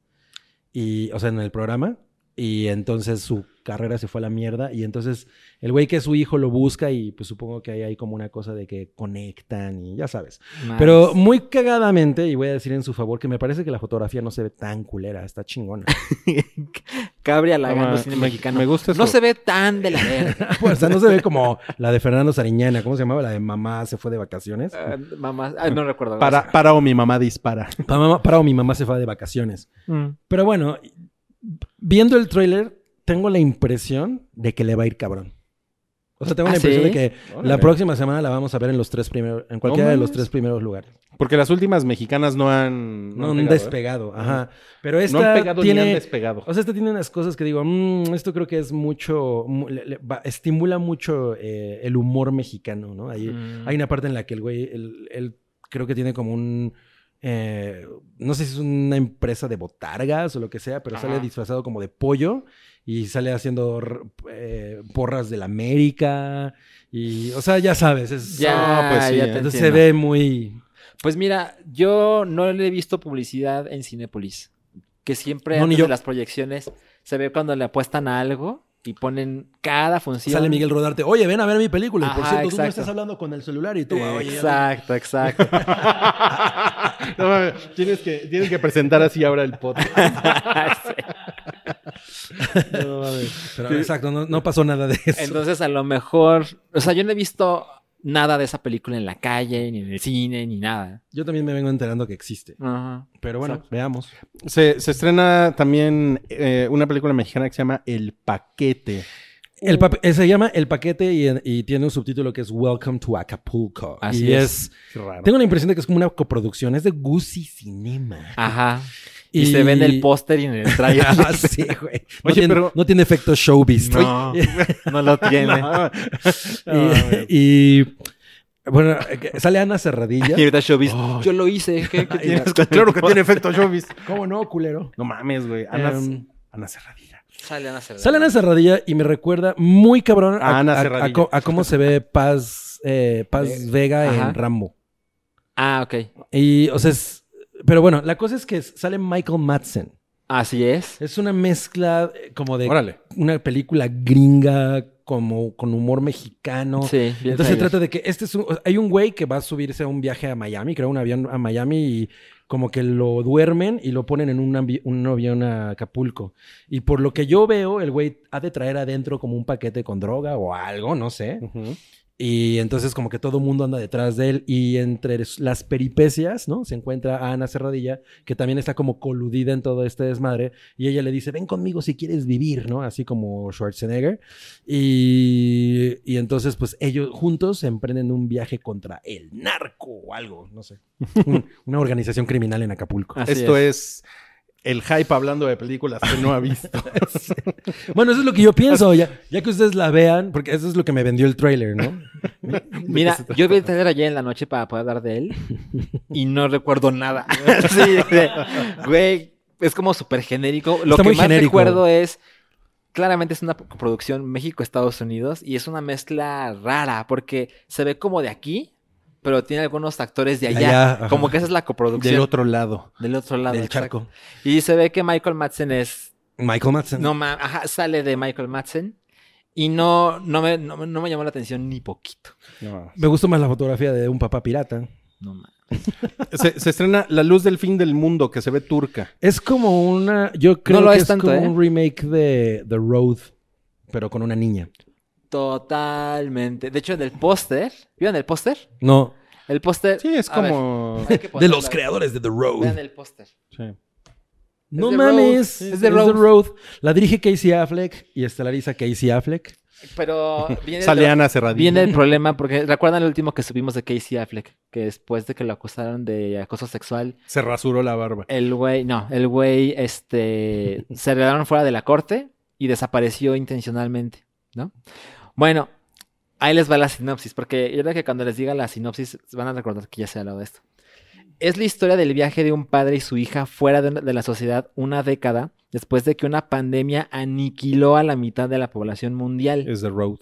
y, o sea, en el programa, y entonces su carrera se fue a la mierda, y entonces el güey que es su hijo lo busca y pues supongo que ahí hay como una cosa de que conectan y ya sabes. Pero muy cagadamente, y voy a decir en su favor, que me parece que la fotografía no se ve tan culera, está chingona. Cabri halagando Ah, cine me- mexicano. me gusta No eso. se ve tan de la verga. o sea, no se ve como la de Fernando Sariñana, ¿cómo se llamaba? La de mamá se fue de vacaciones. Ah, mamá, ah, no recuerdo. Para, para o mi mamá dispara. Para o mi mamá se fue de vacaciones. Mm. Pero bueno, viendo el tráiler, tengo la impresión de que le va a ir cabrón. O sea, tengo ¿Ah, la impresión sí? de que Órale. la próxima semana la vamos a ver en los tres primeros, en cualquiera de los tres primeros lugares. Porque las últimas mexicanas no han... No, han han pegado, ¿eh? despegado, ajá. Pero esta No han pegado tiene, ni han despegado. O sea, esta tiene unas cosas que digo, "Mm, esto creo que es mucho, mu- le- le- va- estimula mucho eh, el humor mexicano, ¿no? Hay, Mm. hay una parte en la que el güey, él, él creo que tiene como un, eh, no sé si es una empresa de botargas o lo que sea, pero Ajá. sale disfrazado como de pollo y sale haciendo eh, porras de la América y, o sea, ya sabes, es, Ya, Ah, pues sí, ya te entonces se ve muy... Pues mira, yo no le he visto publicidad en Cinépolis. Que siempre No, ni antes yo. de las proyecciones se ve cuando le apuestan a algo y ponen cada función. Sale Miguel Rodarte, oye, ven a ver mi película. y por Ajá, cierto, tú no exacto. estás hablando con el celular y tú, oye, ya Exacto, exacto. No mames, tienes, que, tienes que presentar así ahora el podcast. No. Pero, exacto, no, no pasó nada de eso. Entonces, a lo mejor, o sea, yo no he visto nada de esa película en la calle, ni en el cine, ni nada. Yo también me vengo enterando que existe. Ajá. Pero bueno, veamos. Se, se estrena también eh, una película mexicana que se llama El Paquete. El pap- eh, se llama El Paquete y, y tiene un subtítulo que es Welcome to Acapulco. Así y es. Qué raro. Tengo la impresión de que es como una coproducción. Es de Gucci Cinema. Ajá. Y, se ve en el póster y en el trailer. Ah, sí, güey. No, Oye, tiene, pero- no tiene efecto showbiz. No, no lo tiene. No. y, y, bueno, eh, sale Ana Cerradilla. Y ahorita Showbiz, yo lo hice. ¿Qué, qué tienes con Claro que tiene efecto showbiz. ¿Cómo no, culero? No mames, güey. Ana, Em, Ana Cerradilla. Sale Ana Cerradilla. Sale Ana Cerradilla y me recuerda muy cabrón a, A Ana a- a Cerradilla. a cómo se ve Paz, eh, Paz Eh, Vega ajá. en Rambo. Ah, ok. Y, o sea, es- pero bueno, la cosa es que sale Michael Madsen. Así es. Es una mezcla eh, como de Órale. una película gringa como con humor mexicano. Sí, vi el Entonces se trata de que este es un, hay un güey que va a subirse a un viaje a Miami, creo un avión a Miami y como que lo duermen y lo ponen en un, avión a Acapulco. Y por lo que yo veo, el güey ha de traer adentro como un paquete con droga o algo, no sé. Y entonces como que todo el mundo anda detrás de él y entre las peripecias, ¿no? Se encuentra a Ana Serradilla, que también está como coludida en todo este desmadre, y ella le dice, ven conmigo si quieres vivir, ¿no? Así como Schwarzenegger. Y, y entonces pues ellos juntos emprenden un viaje contra el narco o algo, no sé. Un- una organización criminal en Acapulco. Así Esto es. El hype hablando de películas que no ha visto. Bueno, eso es lo que yo pienso, ya, ya que ustedes la vean, porque eso es lo que me vendió el trailer, ¿no? Mira, yo vi el trailer ayer en la noche para poder hablar de él y no recuerdo nada. sí, güey, es como súper genérico. Lo Está que muy más genérico. recuerdo es, claramente es una producción México-Estados Unidos y es una mezcla rara porque se ve como de aquí, pero tiene algunos actores de allá. Allá, ajá. como que esa es la coproducción. Del otro lado. Del otro lado. Del exacto. charco. Y se ve que Michael Madsen es Michael Madsen. no ma- ajá, sale de Michael Madsen y no, no, me, no, me- no me llamó la atención ni poquito. No. Me gustó más la fotografía de un papá pirata. No ma- Se, se estrena La luz del fin del mundo, que se ve turca. Es como una. Yo creo No lo que es es, tanto, como ¿eh? un remake de The Road, pero con una niña. Totalmente. De hecho, del póster, ¿vieron el póster? No. El póster. Sí, es a ver, como... hay que De ponerlo. los creadores de The Road. Vean el póster. Sí. No The mames. Road. Es The Road. La dirige Casey Affleck y estelariza Casey Affleck. Pero viene, Sale el, Ana viene el problema, porque recuerdan el último que subimos de Casey Affleck, que después de que lo acusaron de acoso sexual, Se rasuró la barba. el güey, no, el güey, este, se regalaron fuera de la corte y desapareció intencionalmente, ¿no? Bueno, ahí les va la sinopsis, porque yo creo que cuando les diga la sinopsis van a recordar que ya se ha hablado de esto. Es la historia del viaje de un padre y su hija fuera de, de la sociedad una década después de que una pandemia aniquiló a la mitad de la población mundial, Es The Road.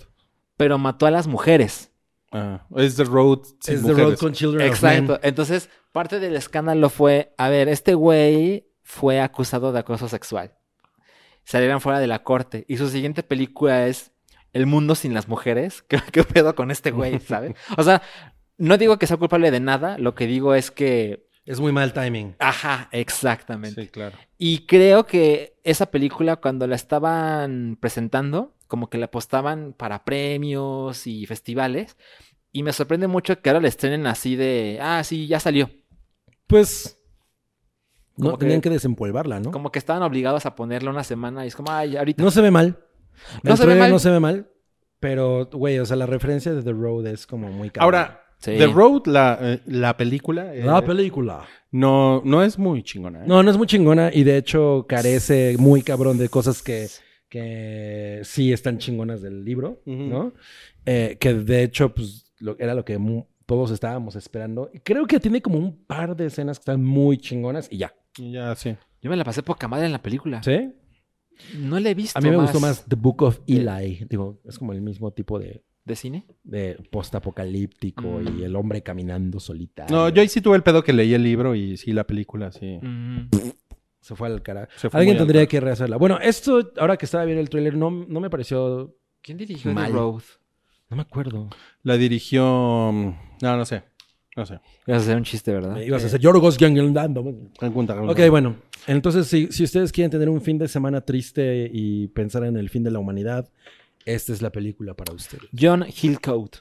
pero mató a las mujeres. Ah, es The Road es The Road con Children of Men. Exacto. Entonces, parte del escándalo fue, a ver, este güey fue acusado de acoso sexual. Salieron fuera de la corte. Y su siguiente película es El mundo sin las mujeres. ¿Qué, qué pedo con este güey, sabes? O sea, no digo que sea culpable de nada. Lo que digo es que... Es muy mal timing. Ajá, exactamente. Sí, claro. Y creo que esa película, cuando la estaban presentando, como que la apostaban para premios y festivales. Y me sorprende mucho que ahora la estrenen así de, ah, sí, ya salió. Pues. No, Como que- tenían que desempolvarla, ¿no? Como que estaban obligados a ponerla una semana y es como, ay, ahorita. No se ve mal. No El se ve mal. No se ve mal. Pero, güey, o sea, la referencia de The Road es como muy cabrón. Ahora, Sí. The Road, la, eh, la película, eh, La película. no, no es muy chingona. ¿eh? No, no es muy chingona y de hecho carece muy cabrón de cosas que, que sí están chingonas del libro. ¿no? Eh, que de hecho, pues, lo- era lo que todos estábamos esperando. Creo que tiene como un par de escenas que están muy chingonas y ya. Y Ya, sí. Yo me la pasé poca madre en la película. ¿Sí? No la he visto. A mí me gustó más The Book of Eli. Digo, es como el mismo tipo de, ¿De cine? de post-apocalíptico Mm. y el hombre caminando solitario. No, yo ahí sí tuve el pedo que leí el libro y sí, la película, sí. Mm. Se fue al carajo. Alguien tendría que rehacerla. Bueno, esto, ahora que estaba viendo el tráiler, no, no me pareció... ¿Quién dirigió Mal. The Road? No me acuerdo. La dirigió... mm, No, no sé. No sé. Ibas a hacer un chiste, ¿verdad? Ibas a hacer Yorgos pregunta. Ok, bueno. Entonces, si, si ustedes quieren tener un fin de semana triste y pensar en el fin de la humanidad, esta es la película para ustedes. John Hillcoat.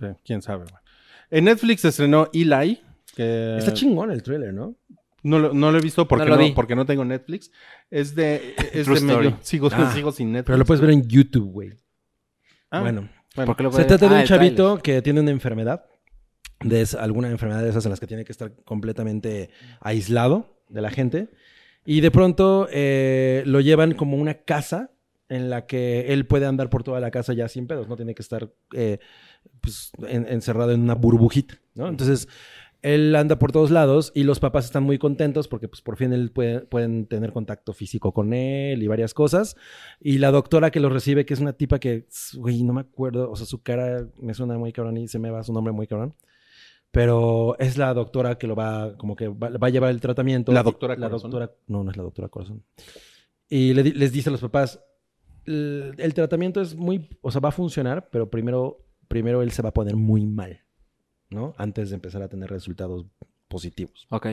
Sí, quién sabe. güey. En Netflix se estrenó Eli. Que Está chingón el trailer, ¿no? no, lo, no lo he visto porque No porque no tengo Netflix. Es de, es True de medio. Sigo, Ah, sigo sin Netflix. Pero lo puedes ver en YouTube, güey. Ah, bueno, bueno. ¿Por qué lo se trata de Ah, un el chavito que tiene una enfermedad. De esa- alguna enfermedad de esas en las que tiene que estar completamente aislado de la gente. Y de pronto eh, lo llevan como una casa en la que él puede andar por toda la casa ya sin pedos. No tiene que estar eh, pues, en- encerrado en una burbujita, ¿no? Entonces, él anda por todos lados y los papás están muy contentos porque pues por fin él puede- pueden tener contacto físico con él y varias cosas. Y la doctora que lo recibe, que es una tipa que, güey, no me acuerdo, o sea, su cara me suena muy cabrón y se me va su nombre muy cabrón. Pero es la doctora que lo va, como que va, va a llevar el tratamiento. La doctora La Corazón. doctora, no, no es la doctora Corazón. Y le di- les dice a los papás, el, el tratamiento es muy, o sea, va a funcionar, pero primero, primero él se va a poner muy mal, ¿no? Antes de empezar a tener resultados positivos. Ok.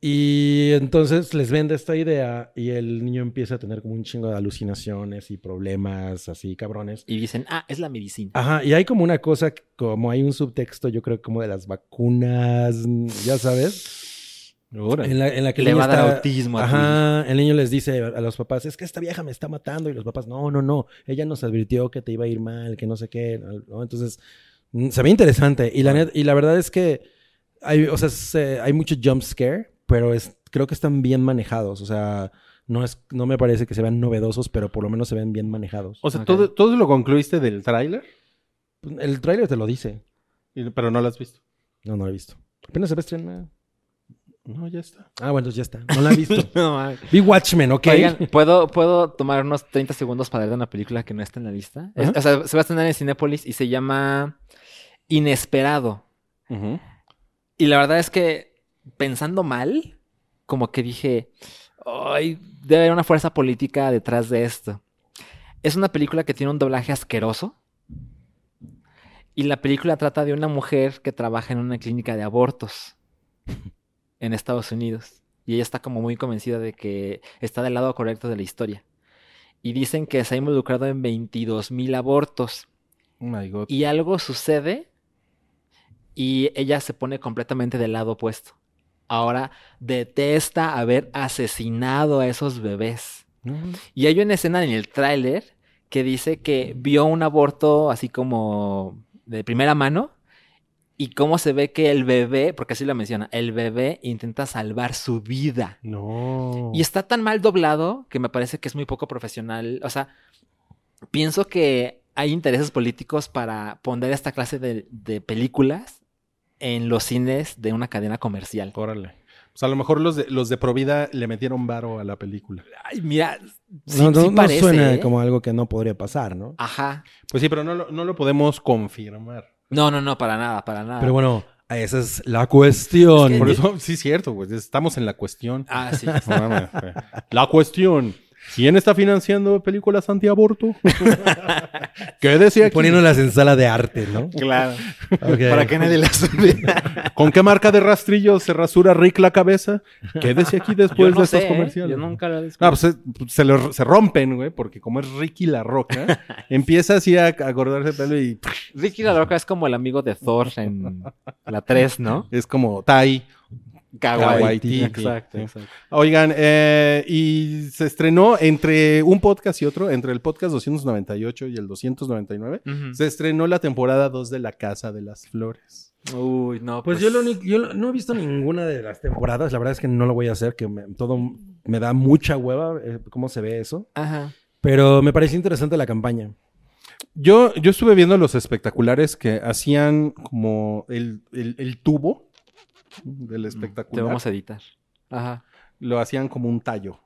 Y entonces les vende esta idea y el niño empieza a tener como un chingo de alucinaciones y problemas así cabrones. Y dicen, ah, es la medicina. Ajá, y hay como una cosa, como hay un subtexto, yo creo como de las vacunas, ya sabes, en la, en la que Le va a dar está- autismo a Ajá, el niño les dice a los papás, es que esta vieja me está matando y los papás, no, no, no, ella nos advirtió que te iba a ir mal, que no sé qué, ¿no? Entonces, mm, se ve interesante y la, net- y la verdad es que hay, o sea, se- hay mucho jump scare, pero es, creo que están bien manejados, o sea, no, es, no me parece que se vean novedosos, pero por lo menos se ven bien manejados. O sea, Ok. ¿todo, ¿todo lo concluiste del tráiler? El tráiler te lo dice. Y- Pero no lo has visto. No, no lo he visto. Apenas se va a estrenar. No, ya está. Ah, bueno, ya está. No la he visto. No. Vi Watchmen, ¿ok? Oigan, ¿puedo, ¿puedo tomar unos 30 segundos para ver de una película que no está en la lista? Es- o sea, se va a estrenar en Cinépolis y se llama Inesperado. Y la verdad es que pensando mal, como que dije, ay, debe haber una fuerza política detrás de esto. Es una película que tiene un doblaje asqueroso. Y la película trata de una mujer que trabaja en una clínica de abortos en Estados Unidos. Y ella está como muy convencida de que está del lado correcto de la historia. Y dicen que se ha involucrado en 22 mil abortos Oh my God. y algo sucede y ella se pone completamente del lado opuesto. Ahora detesta haber asesinado a esos bebés. Y hay una escena en el tráiler que dice que vio un aborto así como de primera mano y cómo se ve que el bebé, porque así lo menciona, el bebé intenta salvar su vida. No. Y está tan mal doblado que me parece que es muy poco profesional. O sea, pienso que hay intereses políticos para poner esta clase de, de películas en los cines de una cadena comercial. Órale. Pues a lo mejor los de, los de Provida le metieron varo a la película. Ay, mira, sí, no, no- sí no parece, suena ¿eh? como algo que no podría pasar, ¿no? Ajá. Pues sí, pero no lo, no lo podemos confirmar. No, no, no, para nada, para nada. Pero bueno, esa es la cuestión. Es que- Por eso, sí, es cierto, pues estamos en la cuestión. Ah, sí. Güey. la cuestión. ¿Quién está financiando películas antiaborto? ¿Qué decía aquí? Poniéndolas en sala de arte, ¿no? claro. Para que nadie las vea. ¿Con qué marca de rastrillo se rasura Rick la cabeza? ¿Qué decía aquí después no de sé, estos ¿eh? comerciales? Yo nunca lo he No, pues se, se, lo- se rompen, güey, porque como es Ricky la Roca, empieza así a, acordarse el pelo y Ricky la Roca es como el amigo de Thor en la 3, ¿no? es como Tai. Kawaii. Waititi. Exacto, exacto. Oigan, eh, y se estrenó entre un podcast y otro, entre el podcast 298 y el 299, Ujú. se estrenó la temporada 2 de La Casa de las Flores. Uy, no. Pues yo, lo único- yo no he visto ninguna de las temporadas. La verdad es que no lo voy a hacer, que me- todo me da mucha hueva eh, cómo se ve eso. Ajá. Pero me pareció interesante la campaña. Yo, yo estuve viendo los espectaculares que hacían como el, el- el tubo del Te espectacular. vamos a editar. Ajá. Lo hacían como un tallo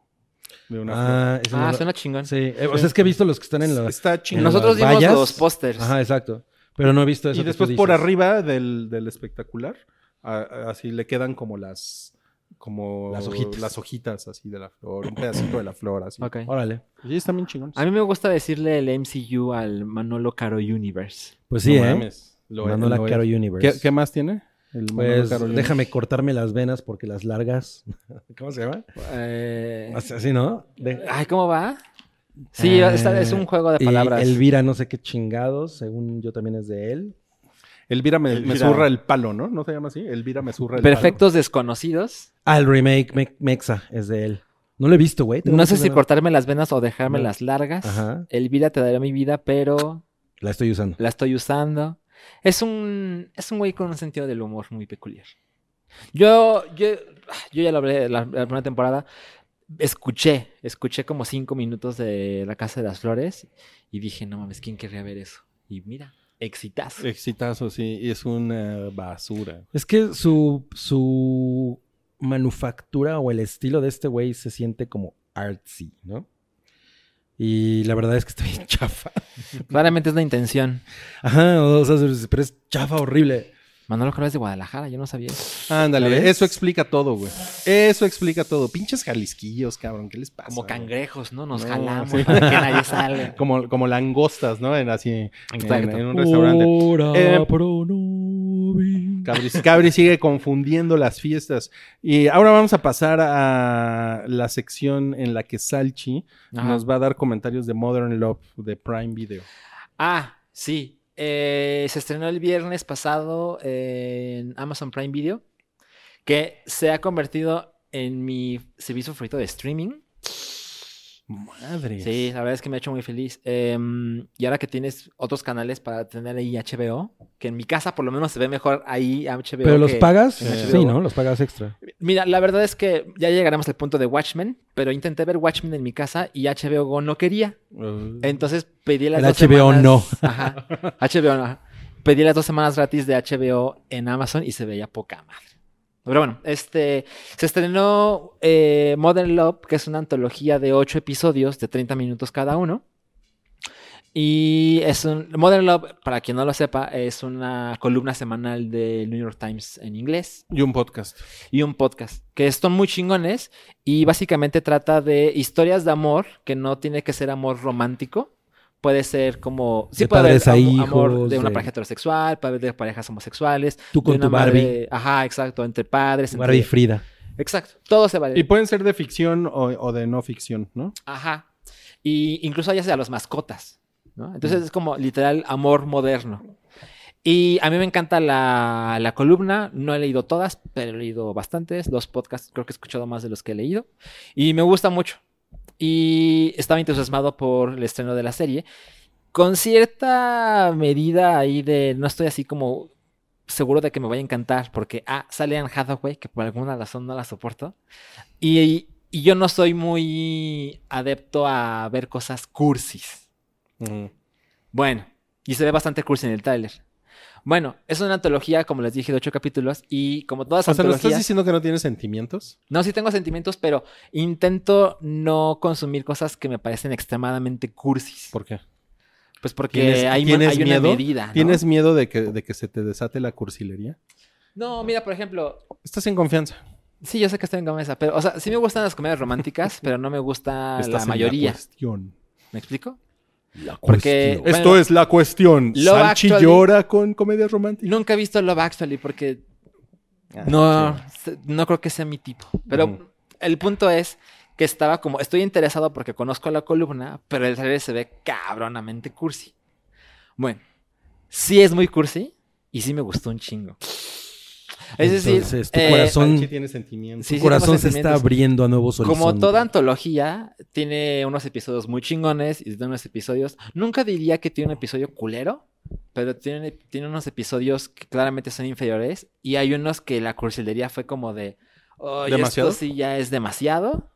de una Ah, eso no Ah, lo- suena chingón. Sí, eh, o sea, es que he visto los que están en los... Está chingón. Nosotros las vimos vallas. los pósters. Ajá, exacto. Pero no he visto eso. Y que después tú por dices. arriba del, del espectacular, a- a- así le quedan como las como Las hojitas. las hojitas así de la flor, un pedacito de la flor así. Ok. Órale. Y están bien chingones. A mí me gusta decirle el MCU al Manolo Caro Universe. Pues sí, No ¿eh? mames, lo- Manolo lo es. Caro Universe. ¿Qué, qué más tiene? El Pues déjame cortarme las venas porque las largas... ¿Cómo se llama? Eh, Así, así, ¿no? De- Ay, ¿cómo va? Sí, Eh, esta es un juego de y palabras. Elvira no sé qué chingados, según yo también es de él. Elvira me, zurra el palo, ¿no? ¿No se llama así? Elvira me zurra el palo. Perfectos desconocidos. Ah, el remake Me- Mexa es de él. No lo he visto, güey. No sé si cortarme las venas o dejarme No. las largas. Ajá. Elvira te dará mi vida, pero La estoy usando. la estoy usando. Es un, es un güey con un sentido del humor muy peculiar. Yo, yo, yo ya lo hablé la, la primera temporada. Escuché, escuché como cinco minutos de La Casa de las Flores y dije, no mames, ¿quién querría ver eso? Y mira, exitazo. Exitazo, sí. Y es una basura. Es que su, su manufactura o el estilo de este güey se siente como artsy, ¿no? Y la verdad es que está bien chafa. Claramente es la intención. Ajá, o sea, pero es chafa horrible. Manolo Caro es de Guadalajara, yo no sabía eso. Ándale, eso explica todo, güey. Eso explica todo. Pinches jalisquillos, cabrón, ¿qué les pasa? Como cangrejos, ¿no? Nos No, jalamos sí. para que nadie salga. Como, como langostas, ¿no? En así, en, un restaurante. Ora Eh, nobis. Cabri, Cabri sigue confundiendo las fiestas. Y ahora vamos a pasar a la sección en la que Salchi Ajá. nos va a dar comentarios de Modern Love de Prime Video. Ah, sí. Eh, se estrenó el viernes pasado en Amazon Prime Video, que se ha convertido en mi servicio favorito de streaming. Madre. Sí, la verdad es que me ha hecho muy feliz. Em, y ahora que tienes otros canales para tener ahí HBO, que en mi casa por lo menos se ve mejor ahí HBO. ¿Pero los que pagas? Sí. ¿no? Los pagas extra. Mira, la verdad es que ya llegaremos al punto de Watchmen, pero intenté ver Watchmen en mi casa y HBO Go no quería. Uh, Entonces pedí las El dos HBO semanas- no. Ajá. HBO no. Pedí las dos semanas gratis de HBO en Amazon y se veía poca madre. Pero bueno, este se estrenó eh, Modern Love, que es una antología de ocho episodios de 30 minutos cada uno. Y es un Modern Love, para quien no lo sepa, es una columna semanal del New York Times en inglés y un podcast. y un podcast, que son muy chingones y básicamente trata de historias de amor, que no tiene que ser amor romántico. Puede ser como... Sí De puede haber amor de una de- pareja heterosexual, puede haber de parejas homosexuales. Tú de con una tu Barbie. madre- Ajá, exacto, entre padres. Barbie y Entre... Frida. Exacto, todo se vale. Y pueden ser de ficción o, o de no ficción, ¿no? Ajá. Y incluso hay hacia los mascotas, ¿no? Entonces es como literal amor moderno. Y a mí me encanta la, la columna, no he leído todas, pero he leído bastantes, los podcasts creo que he escuchado más de los que he leído. Y me gusta mucho. Y estaba entusiasmado por el estreno de la serie, con cierta medida ahí de, no estoy así como seguro de que me vaya a encantar, porque, ah, sale Anne Hathaway, que por alguna razón no la soporto. Y, y yo no soy muy adepto a ver cosas cursis. Bueno, y se ve bastante cursi en el tráiler. Bueno, es una antología, como les dije, de ocho capítulos y como todas O las sea, ¿nos estás antologías... diciendo que no tienes sentimientos? No, sí tengo sentimientos, pero intento no consumir cosas que me parecen extremadamente cursis. ¿Por qué? Pues porque ¿Tienes, hay, tienes hay una miedo? medida. ¿no? ¿Tienes miedo de que, de que se te desate la cursilería? No, mira, por ejemplo, Estás en confianza. sí, yo sé que estoy en cabeza, pero, o sea, sí me gustan las comedias románticas, pero no me gusta Estás la en mayoría. ¿Me explico? La Porque- cuestión. Esto bueno, es la cuestión. Love ¿Salchi Actually- llora con comedias románticas? Nunca he visto Love Actually porque Ah, no, no creo que sea mi tipo. Pero el punto es que estaba como, estoy interesado porque conozco la columna, pero el trailer se ve cabronamente cursi. Bueno, sí es muy cursi y sí me gustó un chingo. Es decir, Entonces, tu eh, corazón- tiene sentimientos. Sí, Tu sí, corazón se está abriendo a nuevos horizontes. Como toda antología, tiene unos episodios muy chingones y tiene unos episodios. Nunca diría que tiene un episodio culero, pero tiene, tiene unos episodios que claramente son inferiores. Y hay unos que la cursilería fue como de. "Oye, ¿Demasiado? esto sí ya es demasiado.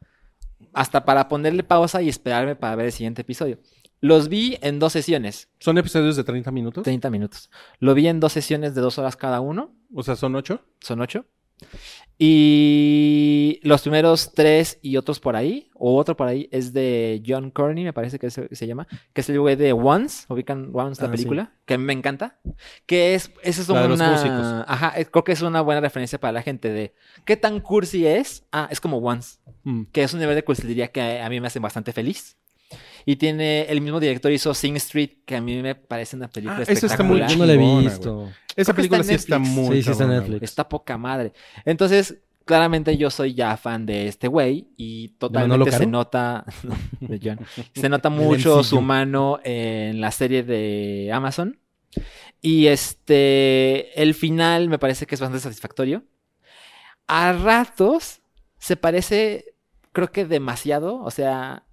Hasta para ponerle pausa y esperarme para ver el siguiente episodio. Los vi en dos sesiones, ¿Son episodios de 30 minutos? 30 minutos. Lo vi en dos sesiones de dos horas cada uno. O sea, ¿son ocho? son ocho. Y los primeros tres y otros por ahí, o otro por ahí, es de John Corney, me parece que se, se llama, que es el güey de Once, ubican Once, la Ah, película, que a mí me encanta. Que es, esa es una. músicos. Ajá, creo que es una buena referencia para la gente de qué tan cursi es. Ah, es como Once, Mm. que es un nivel de cursilería que a mí me hace bastante feliz. Y tiene el mismo director hizo Sing Street, que a mí me parece una película Ah, eso está muy espectacular. Yo no la he visto. Esa Creo que está película sí está muy Sí, sí está en Netflix. Está poca madre. Entonces, claramente yo soy ya fan de este güey y totalmente se nota no, de John. se nota mucho su mano en la serie de Amazon. Y este el final me parece que es bastante satisfactorio. A ratos se parece creo que demasiado, o sea,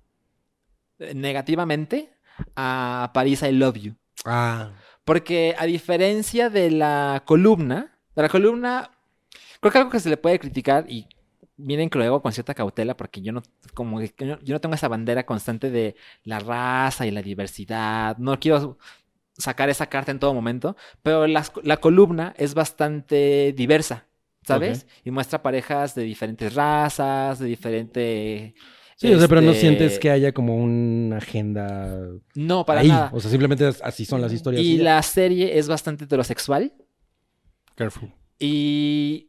negativamente a París I Love You. Ah. Porque a diferencia de la columna, de la columna, creo que algo que se le puede criticar, y miren que lo hago con cierta cautela, porque yo no, como que yo, no tengo esa bandera constante de la raza y la diversidad. No quiero sacar esa carta en todo momento, pero las- la columna es bastante diversa, ¿sabes? Y muestra parejas de diferentes razas, de diferente. Sí, o sea, pero no este, sientes que haya como una agenda No, para ahí. nada. O sea, simplemente así son las historias. Y la serie es bastante heterosexual. Careful. Y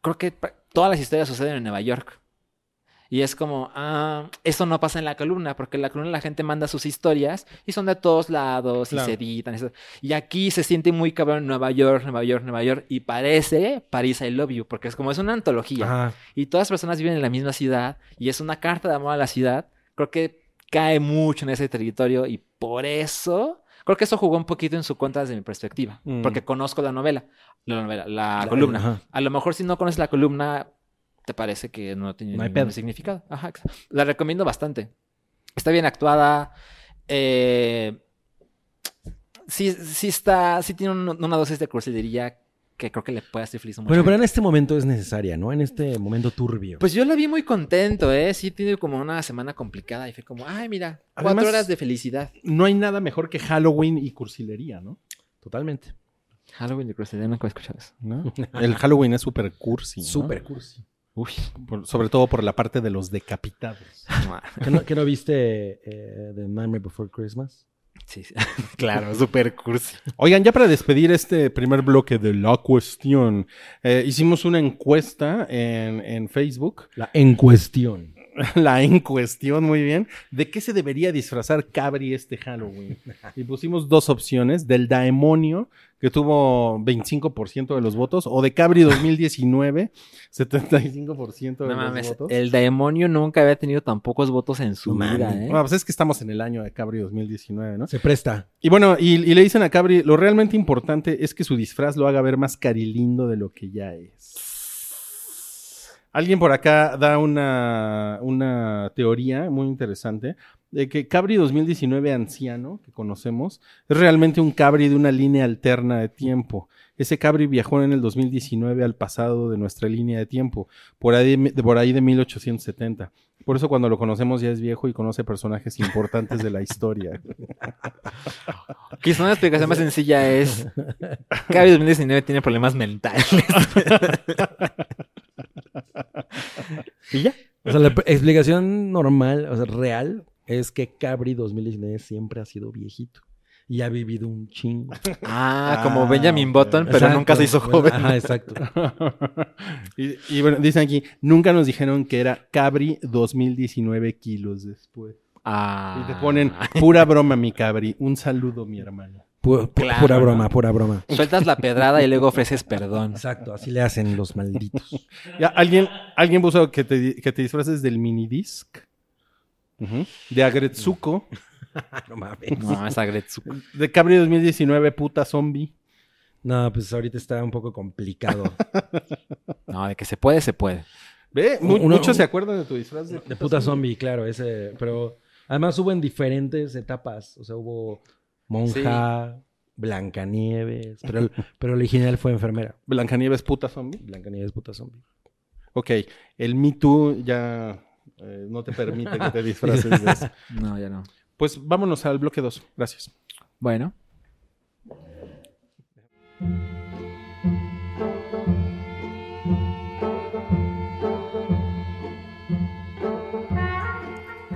creo que todas las historias suceden en Nueva York. Y es como, ah, eso no pasa en la columna, porque en la columna la gente manda sus historias y son de todos lados y se editan. eso. Y aquí se siente muy cabrón Nueva York, Nueva York, Nueva York. Y parece París I Love You, porque es como es una antología. Ajá. Y todas las personas viven en la misma ciudad y es una carta de amor a la ciudad. Creo que cae mucho en ese territorio y por eso creo que eso jugó un poquito en su contra desde mi perspectiva, Mm. porque conozco la novela, la novela, la columna. Ajá. A lo mejor si no conoces la columna te parece que no tiene No ningún significado. Ajá. La recomiendo bastante. Está bien actuada. eh, sí, sí está, sí tiene un- una dosis de cursilería que creo que le puede hacer feliz a mucha Bueno, pero en este momento es necesaria, ¿no? En este momento turbio. Pues yo la vi muy contento, ¿eh? Sí, tiene como una semana complicada y fue como, ay, mira, cuatro horas de felicidad. No hay nada mejor que Halloween y cursilería, ¿no? Totalmente. Halloween de Crucería, nunca he escuchado eso. ¿No? El Halloween es súper cursi. ¿no? Súper cursi. Uy, Por- sobre todo por la parte de los decapitados. ¿Que no, que no viste eh, The Nightmare Before Christmas? sí, sí. claro, súper cursi. Oigan, ya para despedir este primer bloque de la cuestión, eh, hicimos una encuesta en, en Facebook, La en cuestión. la en cuestión, muy bien, de qué se debería disfrazar Cabri este Halloween. Y pusimos dos opciones, del Daemonio, que tuvo 25% de los votos, o de Cabri 2019, 75% de No los mames, votos. el demonio nunca había tenido tan pocos votos en su vida. ¿eh? Bueno, pues es que estamos en el año de Cabri 2019, ¿no? Se presta. Y bueno, y, y le dicen a Cabri, lo realmente importante es que su disfraz lo haga ver más carilindo de lo que ya es. Alguien por acá da una, una teoría muy interesante de que Cabri 2019 anciano, que conocemos, es realmente un Cabri de una línea alterna de tiempo. Ese Cabri viajó en el 2019 al pasado de nuestra línea de tiempo, por ahí de, por ahí de 1870. Por eso cuando lo conocemos ya es viejo y conoce personajes importantes de la historia. Quizá una explicación más sencilla es Cabe 2019 tiene problemas mentales. y ya. O sea, la p- explicación normal, o sea, real, es que Cabri 2019 siempre ha sido viejito. Y ha vivido un chingo. Ah, Ah, como Benjamin ok. Button, pero Exacto. nunca se hizo Bueno, joven. Ajá, exacto. y, y bueno, dicen aquí, nunca nos dijeron que era Cabri 2019 kilos después. Ah. Y te ponen, pura broma, mi Cabri. Un saludo, mi hermano. Pu- pu- Claro, pura ¿no? broma, pura broma. Sueltas la pedrada y luego ofreces perdón. Exacto, así le hacen los malditos. Ya, ¿Alguien, alguien puso que te, que te disfraces del minidisc. Ujú. De Agretsuko. no mames. No, es Agretsu. De Cabri 2019, puta zombie. No, pues ahorita está un poco complicado. No, de que se puede, se puede. ¿Ve? Mu- Uno- muchos se acuerdan de tu disfraz de, De puta zombie, claro, ese. Pero además hubo en diferentes etapas. O sea, hubo monja, Blancanieves. Pero el, pero el original fue enfermera. Blancanieves, puta zombie. Blancanieves, puta zombie. Ok, el Me Too ya eh, no te permite que te disfraces de eso. No, ya no. Pues vámonos al bloque 2. Gracias. Bueno.